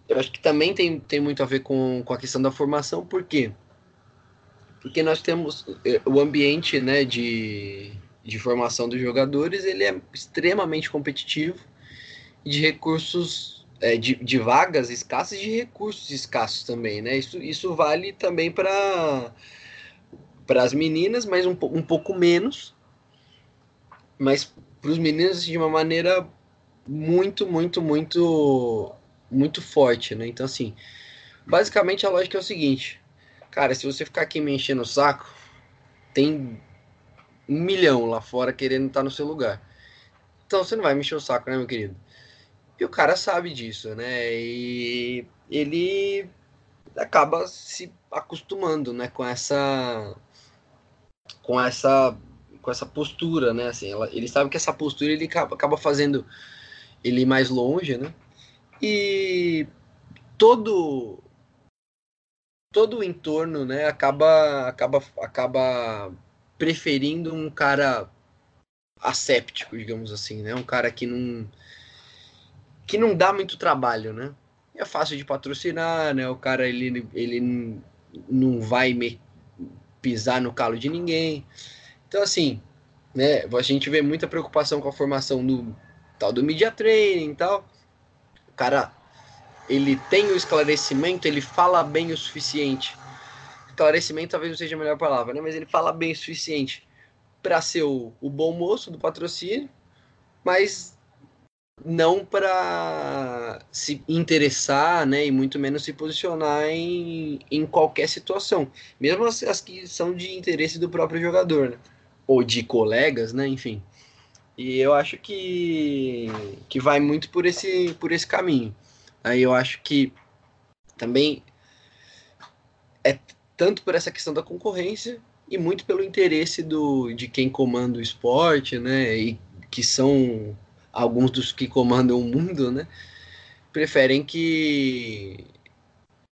Eu acho que também tem, tem muito a ver com, com a questão da formação, por quê? Porque nós temos eh, o ambiente né, de, de formação dos jogadores, ele é extremamente competitivo de recursos, é, de, de vagas escassas e de recursos escassos também, né? Isso, isso vale também para para as meninas, mas um, um pouco menos. Mas para os meninos de uma maneira muito, muito, muito, muito forte, né? Então, assim, basicamente a lógica é o seguinte: cara, se você ficar aqui me enchendo o saco, tem um milhão lá fora querendo estar no seu lugar. Então você não vai me encher o saco, né, meu querido? E o cara sabe disso, né? E ele acaba se acostumando, né, com essa com essa com essa postura, né? Assim, ela, ele sabe que essa postura ele acaba, acaba fazendo ele ir mais longe, né? E todo todo o entorno, né, acaba acaba acaba preferindo um cara asséptico, digamos assim, né? Um cara que não que não dá muito trabalho, né? É fácil de patrocinar, né? O cara ele ele não vai me pisar no calo de ninguém. Então, assim, né, a gente vê muita preocupação com a formação do tal do media training e tal. O cara, ele tem o esclarecimento, ele fala bem o suficiente. Esclarecimento talvez não seja a melhor palavra, né, mas ele fala bem o suficiente para ser o, o bom moço do patrocínio, mas não para se interessar, né, e muito menos se posicionar em, em qualquer situação, mesmo as, as que são de interesse do próprio jogador, né, ou de colegas, né, enfim. E eu acho que, que vai muito por esse, por esse caminho. Aí eu acho que também é tanto por essa questão da concorrência e muito pelo interesse do, de quem comanda o esporte, né, e que são alguns dos que comandam o mundo, né? Preferem que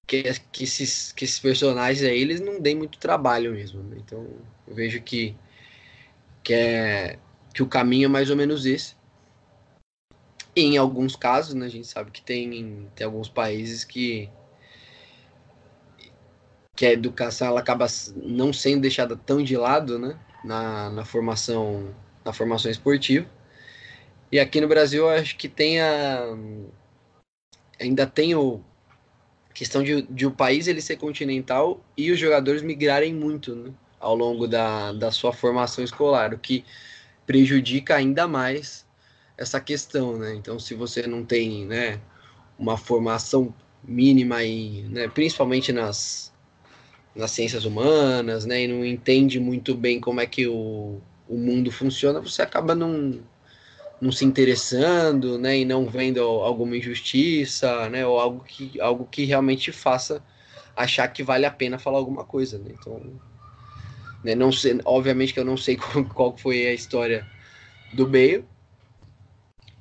que, que, esses, que esses personagens aí eles não deem muito trabalho mesmo. Né? Então eu vejo que, que, é, que o caminho é mais ou menos esse. Em alguns casos, né, a gente sabe que tem, tem alguns países que, que a educação ela acaba não sendo deixada tão de lado né, na, na formação na formação esportiva. E aqui no Brasil acho que tem a, ainda tem o, questão de, de o país ele ser continental e os jogadores migrarem muito né, ao longo da, da sua formação escolar, o que prejudica ainda mais essa questão, né? Então, se você não tem, né, uma formação mínima aí, né, principalmente nas, nas ciências humanas, né, e não entende muito bem como é que o, o mundo funciona, você acaba não não se interessando, né, e não vendo alguma injustiça, né, ou algo que, algo que realmente faça achar que vale a pena falar alguma coisa, né? Então, né, não sei, obviamente que eu não sei qual, qual foi a história do Bale,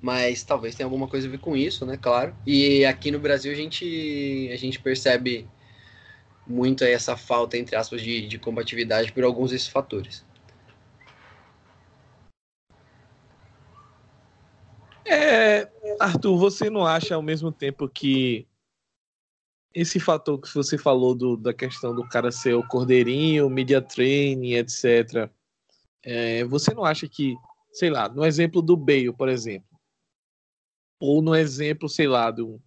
mas talvez tenha alguma coisa a ver com isso, né, claro. E aqui no Brasil a gente a gente percebe muito essa falta entre aspas de, de combatividade por alguns desses fatores. É, Arthur, você não acha ao mesmo tempo que esse fator que você falou do, da questão do cara ser o cordeirinho, media training, etc. É, você não acha que, sei lá, no exemplo do Bale, por exemplo, ou no exemplo, sei lá, do.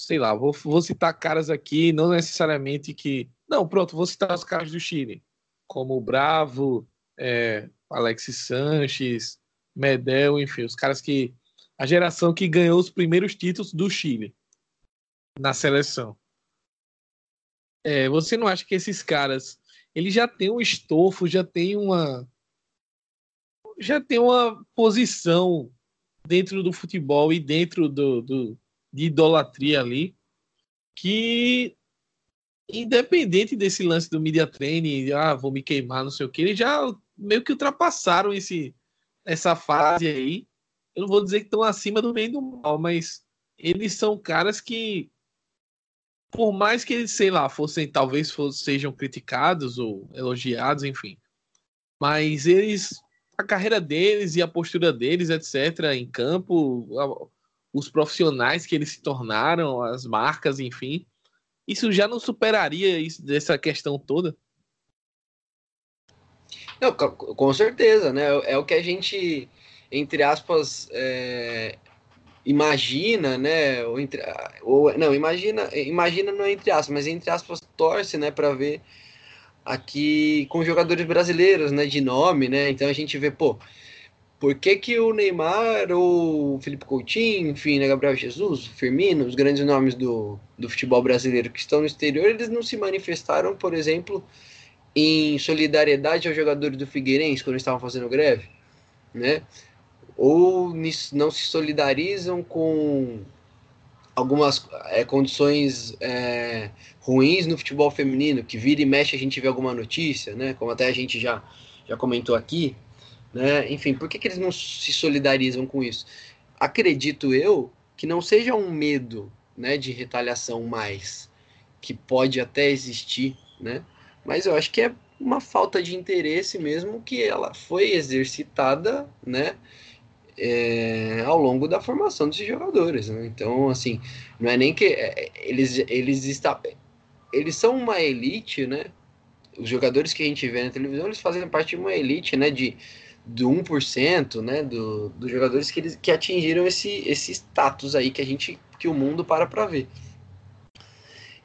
Sei lá, vou, vou citar caras aqui, não necessariamente que. Não, pronto, vou citar os caras do Chile, como o Bravo, é, Alexis Sanches, Medel, enfim, os caras que. A geração que ganhou os primeiros títulos do Chile na seleção. É, você não acha que esses caras eles já têm um estofo, já tem uma já tem uma posição dentro do futebol e dentro do, do de idolatria ali que independente desse lance do media training, ah, vou me queimar, não sei o que, eles já meio que ultrapassaram esse essa fase aí, eu não vou dizer que estão acima do bem do mal, mas eles são caras que, por mais que eles, sei lá, fossem, talvez fossem, sejam criticados ou elogiados, enfim, mas eles, a carreira deles e a postura deles, etc., em campo, os profissionais que eles se tornaram, as marcas, enfim, isso já não superaria isso, dessa questão toda? Não, com certeza, né? É o que a gente, entre aspas, é, imagina, né? Ou, entre, ou, não, imagina, imagina não é entre aspas, mas entre aspas torce, né? Para ver aqui com jogadores brasileiros, né? De nome, né? Então a gente vê, pô, por que, que o Neymar, o Felipe Coutinho, enfim, né, Gabriel Jesus, Firmino, os grandes nomes do, do futebol brasileiro que estão no exterior, eles não se manifestaram, por exemplo, em solidariedade aos jogadores do Figueirense quando estavam fazendo greve, né? Ou não se solidarizam com algumas é, condições é, ruins no futebol feminino, que vira e mexe a gente vê alguma notícia, né? Como até a gente já, já comentou aqui, né? Enfim, por que, que eles não se solidarizam com isso? Acredito eu que não seja um medo, né, de retaliação mais, que pode até existir, né? mas eu acho que é uma falta de interesse mesmo que ela foi exercitada, né, é, ao longo da formação desses jogadores. Né? Então, assim, não é nem que é, eles eles está, eles são uma elite, né? Os jogadores que a gente vê na televisão, eles fazem parte de uma elite, né, de do 1%, né, do, dos jogadores que, eles, que atingiram esse, esse status aí que a gente que o mundo para para ver.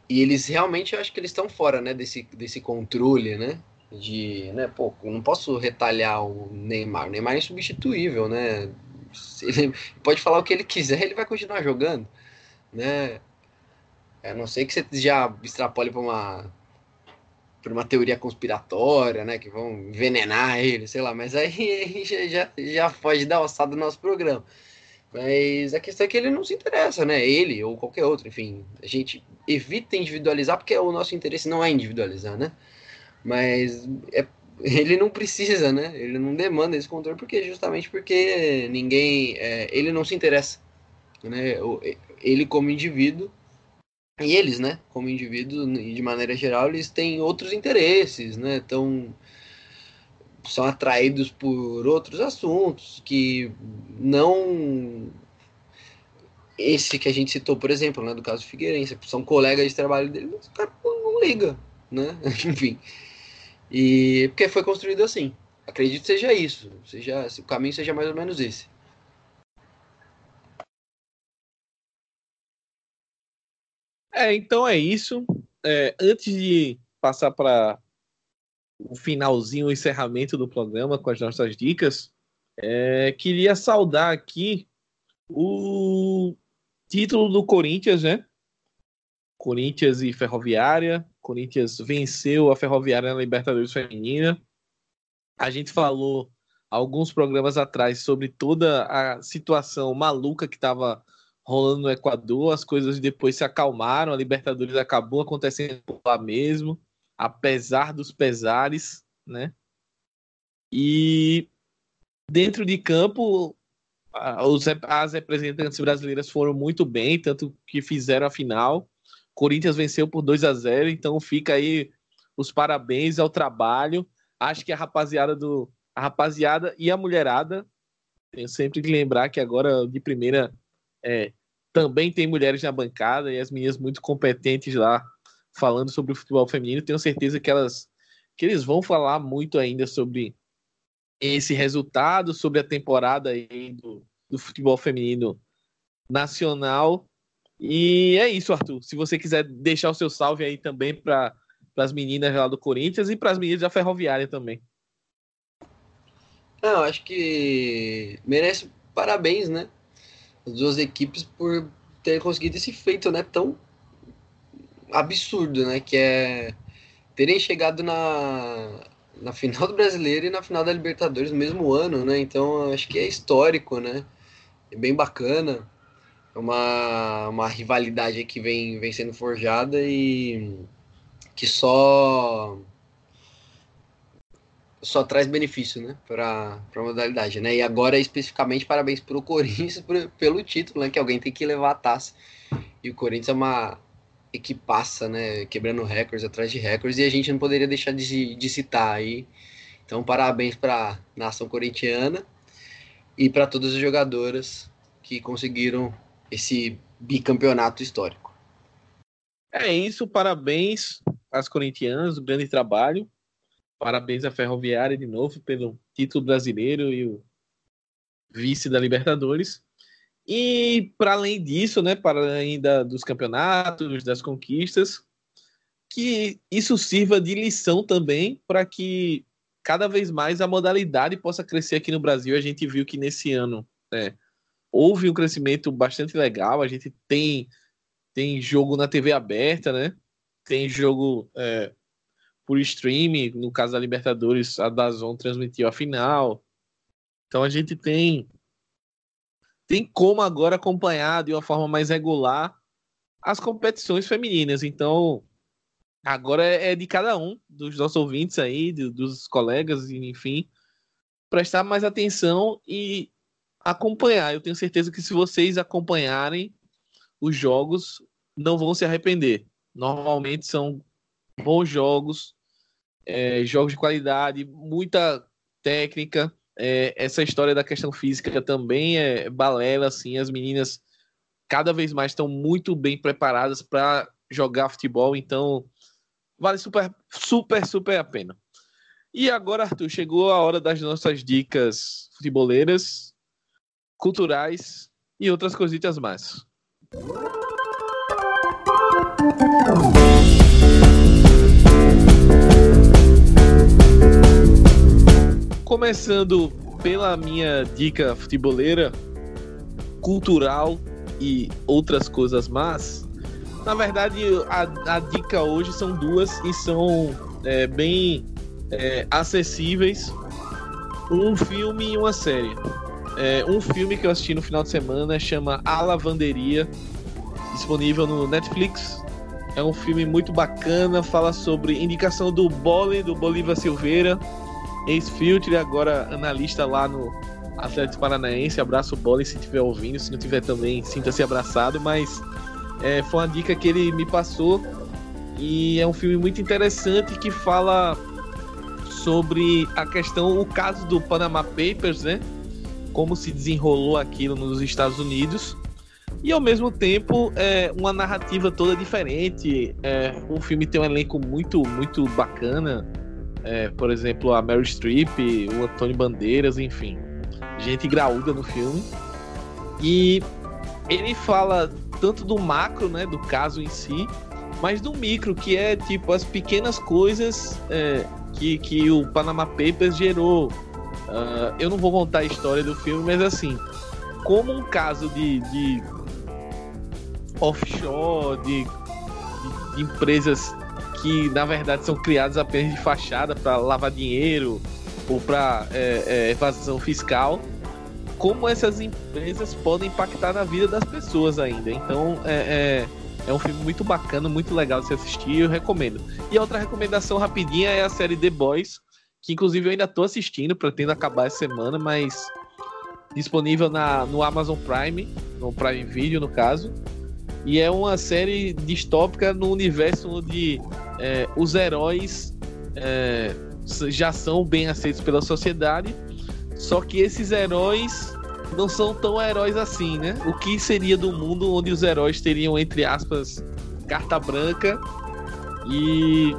E eles realmente, eu acho que eles estão fora, né, desse, desse controle, né? De, né, pô, não posso retalhar o Neymar. O Neymar é insubstituível, né? Ele pode falar o que ele quiser, ele vai continuar jogando, né? A não sei que você já extrapole para uma para uma teoria conspiratória, né, que vão envenenar ele, sei lá, mas aí, já, já, dar ossada no nosso programa. Mas a questão é que ele não se interessa, né? Ele ou qualquer outro, enfim. A gente evita individualizar porque o nosso interesse não é individualizar, né? Mas é, ele não precisa, né? Ele não demanda esse controle porque justamente porque ninguém, é, ele não se interessa, né? Ele como indivíduo e eles, né? Como indivíduo de maneira geral, eles têm outros interesses, né? Então são atraídos por outros assuntos que não esse que a gente citou, por exemplo, né, do caso Figueirense, são colegas de trabalho dele, mas o cara não liga, né? Enfim. E porque foi construído assim. Acredito que seja isso, seja, o caminho seja mais ou menos esse. É, então é isso. É, antes de passar para o finalzinho, o encerramento do programa com as nossas dicas, é, queria saudar aqui o título do Corinthians, né? Corinthians e Ferroviária. Corinthians venceu a Ferroviária na Libertadores Feminina. A gente falou alguns programas atrás sobre toda a situação maluca que estava rolando no Equador. As coisas depois se acalmaram. A Libertadores acabou acontecendo lá mesmo, apesar dos pesares, né? E dentro de campo, as representantes brasileiras foram muito bem, tanto que fizeram a final. Corinthians venceu por 2 a 0 então fica aí os parabéns ao trabalho. Acho que a rapaziada do a rapaziada e a mulherada, tenho sempre que lembrar que agora de primeira é, também tem mulheres na bancada e as meninas muito competentes lá falando sobre o futebol feminino. Tenho certeza que elas que eles vão falar muito ainda sobre esse resultado, sobre a temporada aí do, do futebol feminino nacional e é isso, Arthur. Se você quiser deixar o seu salve aí também para as meninas lá do Corinthians e para as meninas da Ferroviária também. Não, acho que merece parabéns, né? As duas equipes por ter conseguido esse feito, né? Tão absurdo, né? Que é terem chegado na, na final do Brasileiro e na final da Libertadores no mesmo ano, né? Então acho que é histórico, né? É bem bacana. É uma, uma rivalidade que vem, vem sendo forjada e que só só traz benefício, né, para a modalidade, né? E agora especificamente parabéns para o Corinthians por, pelo título, né, que alguém tem que levar a taça. E o Corinthians é uma equipaça, né, quebrando recordes atrás de recordes e a gente não poderia deixar de, de citar aí. Então, parabéns para a nação corintiana e para todas as jogadoras que conseguiram esse bicampeonato histórico. É isso, parabéns às corintianas, grande trabalho. Parabéns à Ferroviária de novo pelo título brasileiro e o vice da Libertadores. E para além disso, né, para além dos campeonatos, das conquistas, que isso sirva de lição também para que cada vez mais a modalidade possa crescer aqui no Brasil. A gente viu que nesse ano, né, houve um crescimento bastante legal. A gente tem, tem jogo na TV aberta, né? Tem jogo é, por streaming, no caso da Libertadores, a Dazon transmitiu a final. Então a gente tem tem como agora acompanhar de uma forma mais regular as competições femininas. Então agora é de cada um dos nossos ouvintes aí, dos colegas, enfim, prestar mais atenção e acompanhar. Eu tenho certeza que se vocês acompanharem os jogos, não vão se arrepender. Normalmente são bons jogos, é, jogos de qualidade, muita técnica. É, essa história da questão física também é balela, assim. As meninas cada vez mais estão muito bem preparadas para jogar futebol, então vale super, super, super a pena. E agora, Arthur, chegou a hora das nossas dicas futeboleiras culturais e outras cositas mais. Começando pela minha dica futeboleira, cultural e outras coisas más. Na verdade, a, a dica hoje são duas e são é, bem é, acessíveis. Um filme e uma série. É, um filme que eu assisti no final de semana chama A Lavanderia, disponível no Netflix. É um filme muito bacana, fala sobre indicação do Bole, do Bolívar Silveira, ex-Filter, agora analista lá no Atlético Paranaense. Abraço bola se estiver ouvindo, se não tiver também, sinta-se abraçado. Mas é, foi uma dica que ele me passou e é um filme muito interessante que fala sobre a questão, o caso do Panama Papers, né? Como se desenrolou aquilo nos Estados Unidos e ao mesmo tempo é uma narrativa toda diferente. É, o filme tem um elenco muito, muito bacana. É, por exemplo, a Mary Streep, o Antônio Bandeiras, enfim, gente graúda no filme. E ele fala tanto do macro, né, do caso em si, mas do micro, que é tipo as pequenas coisas é, que, que o Panama Papers gerou. Uh, eu não vou contar a história do filme, mas assim, como um caso de, de offshore, de, de, de empresas que na verdade são criadas apenas de fachada para lavar dinheiro ou para é, é, evasão fiscal, como essas empresas podem impactar na vida das pessoas ainda. Então é, é, é, um filme muito bacana, muito legal de se assistir, eu recomendo. E outra recomendação rapidinha é a série The Boys, que inclusive eu ainda estou assistindo, pretendo acabar essa semana, mas disponível na, no Amazon Prime, no Prime Video no caso. E é uma série distópica no universo onde é, os heróis é, já são bem aceitos pela sociedade, só que esses heróis não são tão heróis assim, né? O que seria do mundo onde os heróis teriam, entre aspas, carta branca e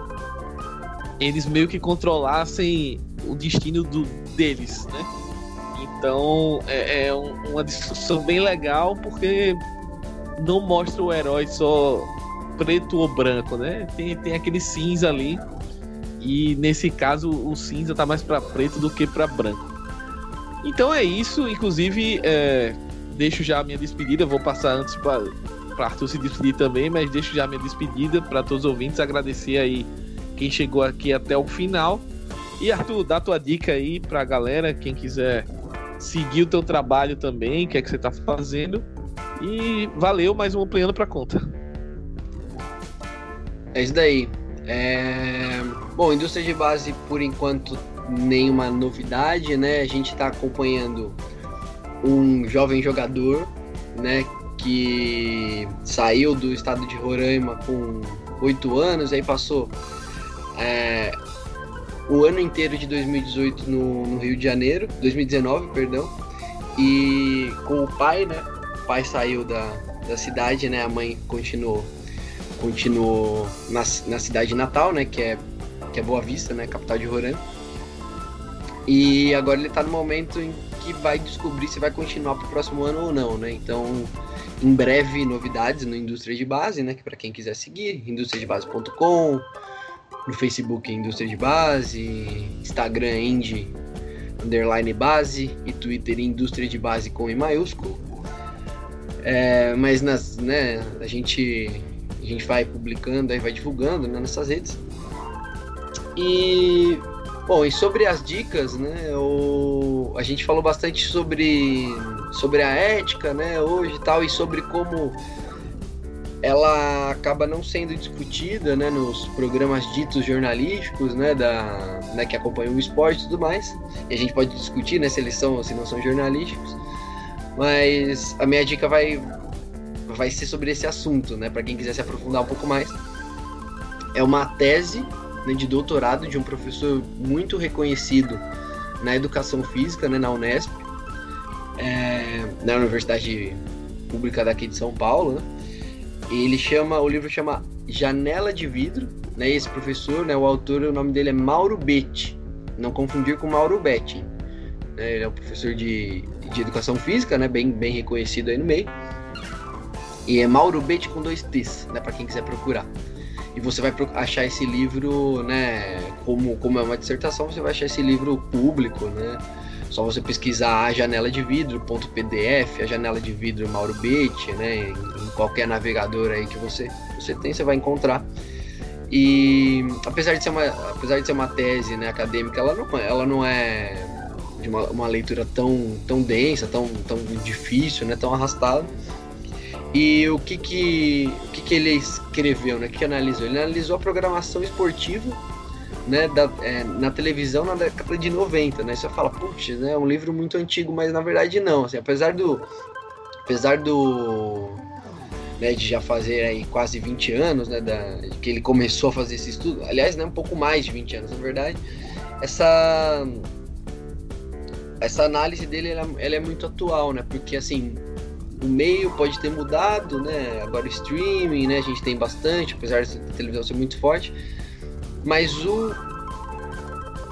eles meio que controlassem o destino do, deles, né? Então é, é uma discussão bem legal porque não mostra o herói só preto ou branco, né? Tem, tem aquele cinza ali. E nesse caso o cinza tá mais para preto do que para branco. Então é isso, inclusive é, deixo já a minha despedida, vou passar antes para Arthur se despedir também, mas deixo já a minha despedida para todos os ouvintes, agradecer aí quem chegou aqui até o final. E Arthur, dá tua dica aí pra galera, quem quiser seguir o teu trabalho também, o que é que você tá fazendo. E valeu mais um ampliando para conta. É isso daí. É... Bom, indústria de base, por enquanto, nenhuma novidade, né? A gente está acompanhando um jovem jogador, né? Que saiu do estado de Roraima com oito anos, aí passou é, o ano inteiro de 2018 no, no Rio de Janeiro, 2019, perdão, e com o pai, né? pai saiu da, da cidade, né? A mãe continuou continuou na, na cidade natal, né? Que é, que é Boa Vista, né? Capital de Roraima. E agora ele está no momento em que vai descobrir se vai continuar para o próximo ano ou não, né? Então, em breve, novidades no Indústria de Base, né? Que para quem quiser seguir, industriadebase.com, no Facebook Indústria de Base, Instagram Indie underline base e Twitter Indústria de Base com E maiúsculo. É, mas nas, né, a gente a gente vai publicando, aí vai divulgando né, nessas redes. E bom, e sobre as dicas, né, o, a gente falou bastante sobre sobre a ética, né, hoje e tal e sobre como ela acaba não sendo discutida, né, nos programas ditos jornalísticos, né, da, né, que acompanham o esporte e tudo mais. E a gente pode discutir, né, se eles são ou se não são jornalísticos. Mas a minha dica vai, vai ser sobre esse assunto, né? Para quem quiser se aprofundar um pouco mais. É uma tese né, de doutorado de um professor muito reconhecido na educação física, né, na Unesp, é, na Universidade Pública daqui de São Paulo. Né? Ele chama, o livro chama Janela de Vidro. Né? Esse professor, né, o autor, o nome dele é Mauro Betti. Não confundir com Mauro Betti. Né? Ele é um professor de de educação física, né? Bem, bem reconhecido aí no meio. E é Mauro Betti com dois T's, né? Para quem quiser procurar. E você vai achar esse livro, né? Como, como é uma dissertação, você vai achar esse livro público, né? Só você pesquisar a janela de vidro.pdf, a janela de vidro Mauro Betti, né? Em, qualquer navegador aí que você, você tem, você vai encontrar. E apesar de ser uma, apesar de ser uma tese né, acadêmica, ela não, ela não é de uma, uma, leitura tão, tão densa, tão, tão difícil, né, tão arrastada. E o que que, o que que ele escreveu, né, o que, que analisou? Ele analisou a programação esportiva né, da, é, na televisão na década de 90, né? Você fala, putz, né, é um livro muito antigo, mas na verdade não, assim, apesar do apesar do né, de já fazer aí quase 20 anos, né, da, que ele começou a fazer esse estudo, aliás, né, um pouco mais de 20 anos, na verdade, essa essa análise dele ela, ela é muito atual, né? Porque assim, o meio pode ter mudado, né? Agora o streaming, né? A gente tem bastante, apesar da televisão ser muito forte, mas o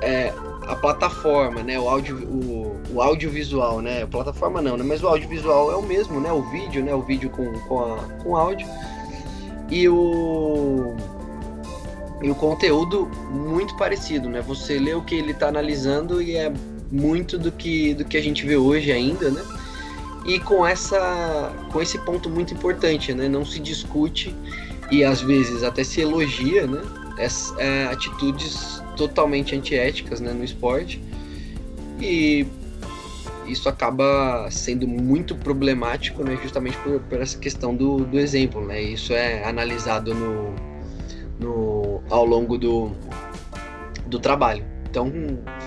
é, a plataforma, né? O áudio, o, o audiovisual, né? A plataforma não, né? Mas o audiovisual é o mesmo, né? O vídeo, né? O vídeo com com, a, com áudio e o e o conteúdo muito parecido, né? Você lê o que ele está analisando e é muito do que, do que a gente vê hoje ainda, né? E com essa com esse ponto muito importante, né? Não se discute e às vezes até se elogia, né? As, é, atitudes totalmente antiéticas né, no esporte e isso acaba sendo muito problemático, né? Justamente por, por essa questão do, do exemplo, né? Isso é analisado no, no ao longo do, do trabalho. Então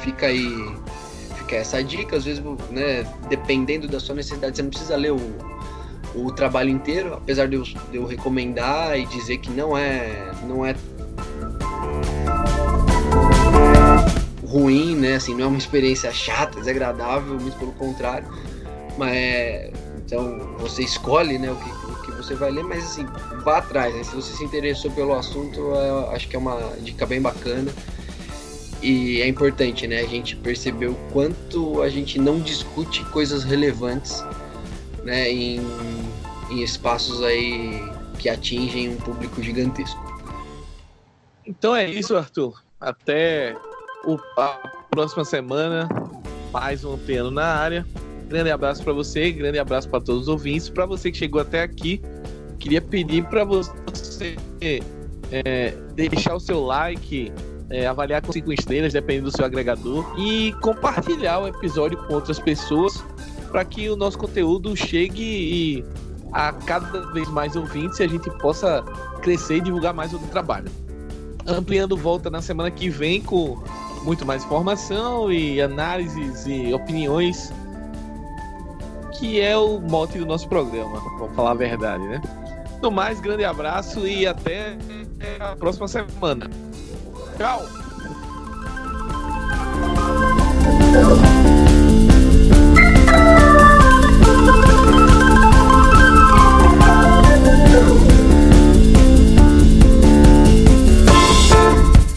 fica aí fica essa dica, às vezes, né, dependendo da sua necessidade, você não precisa ler o, o trabalho inteiro, apesar de eu, de eu recomendar e dizer que não é, não é ruim, né? Assim, não é uma experiência chata, desagradável, muito pelo contrário. Mas é, então você escolhe, né, o que, o que você vai ler, mas assim, vá atrás, né? Se você se interessou pelo assunto, acho que é uma dica bem bacana. E é importante, né? A gente percebeu quanto a gente não discute coisas relevantes, né? Em, em espaços aí que atingem um público gigantesco. Então é isso, Arthur. Até o, a próxima semana, mais um piano na área. Grande abraço para você, grande abraço para todos os ouvintes. Para você que chegou até aqui, queria pedir para você é, deixar o seu like, é, avaliar com cinco estrelas, dependendo do seu agregador, e compartilhar o episódio com outras pessoas para que o nosso conteúdo chegue a cada vez mais ouvintes e a gente possa crescer e divulgar mais o trabalho. Ampliando volta na semana que vem com muito mais informação e análises e opiniões, que é o mote do nosso programa, vamos falar a verdade, né? No mais, grande abraço e até a próxima semana. Tchau!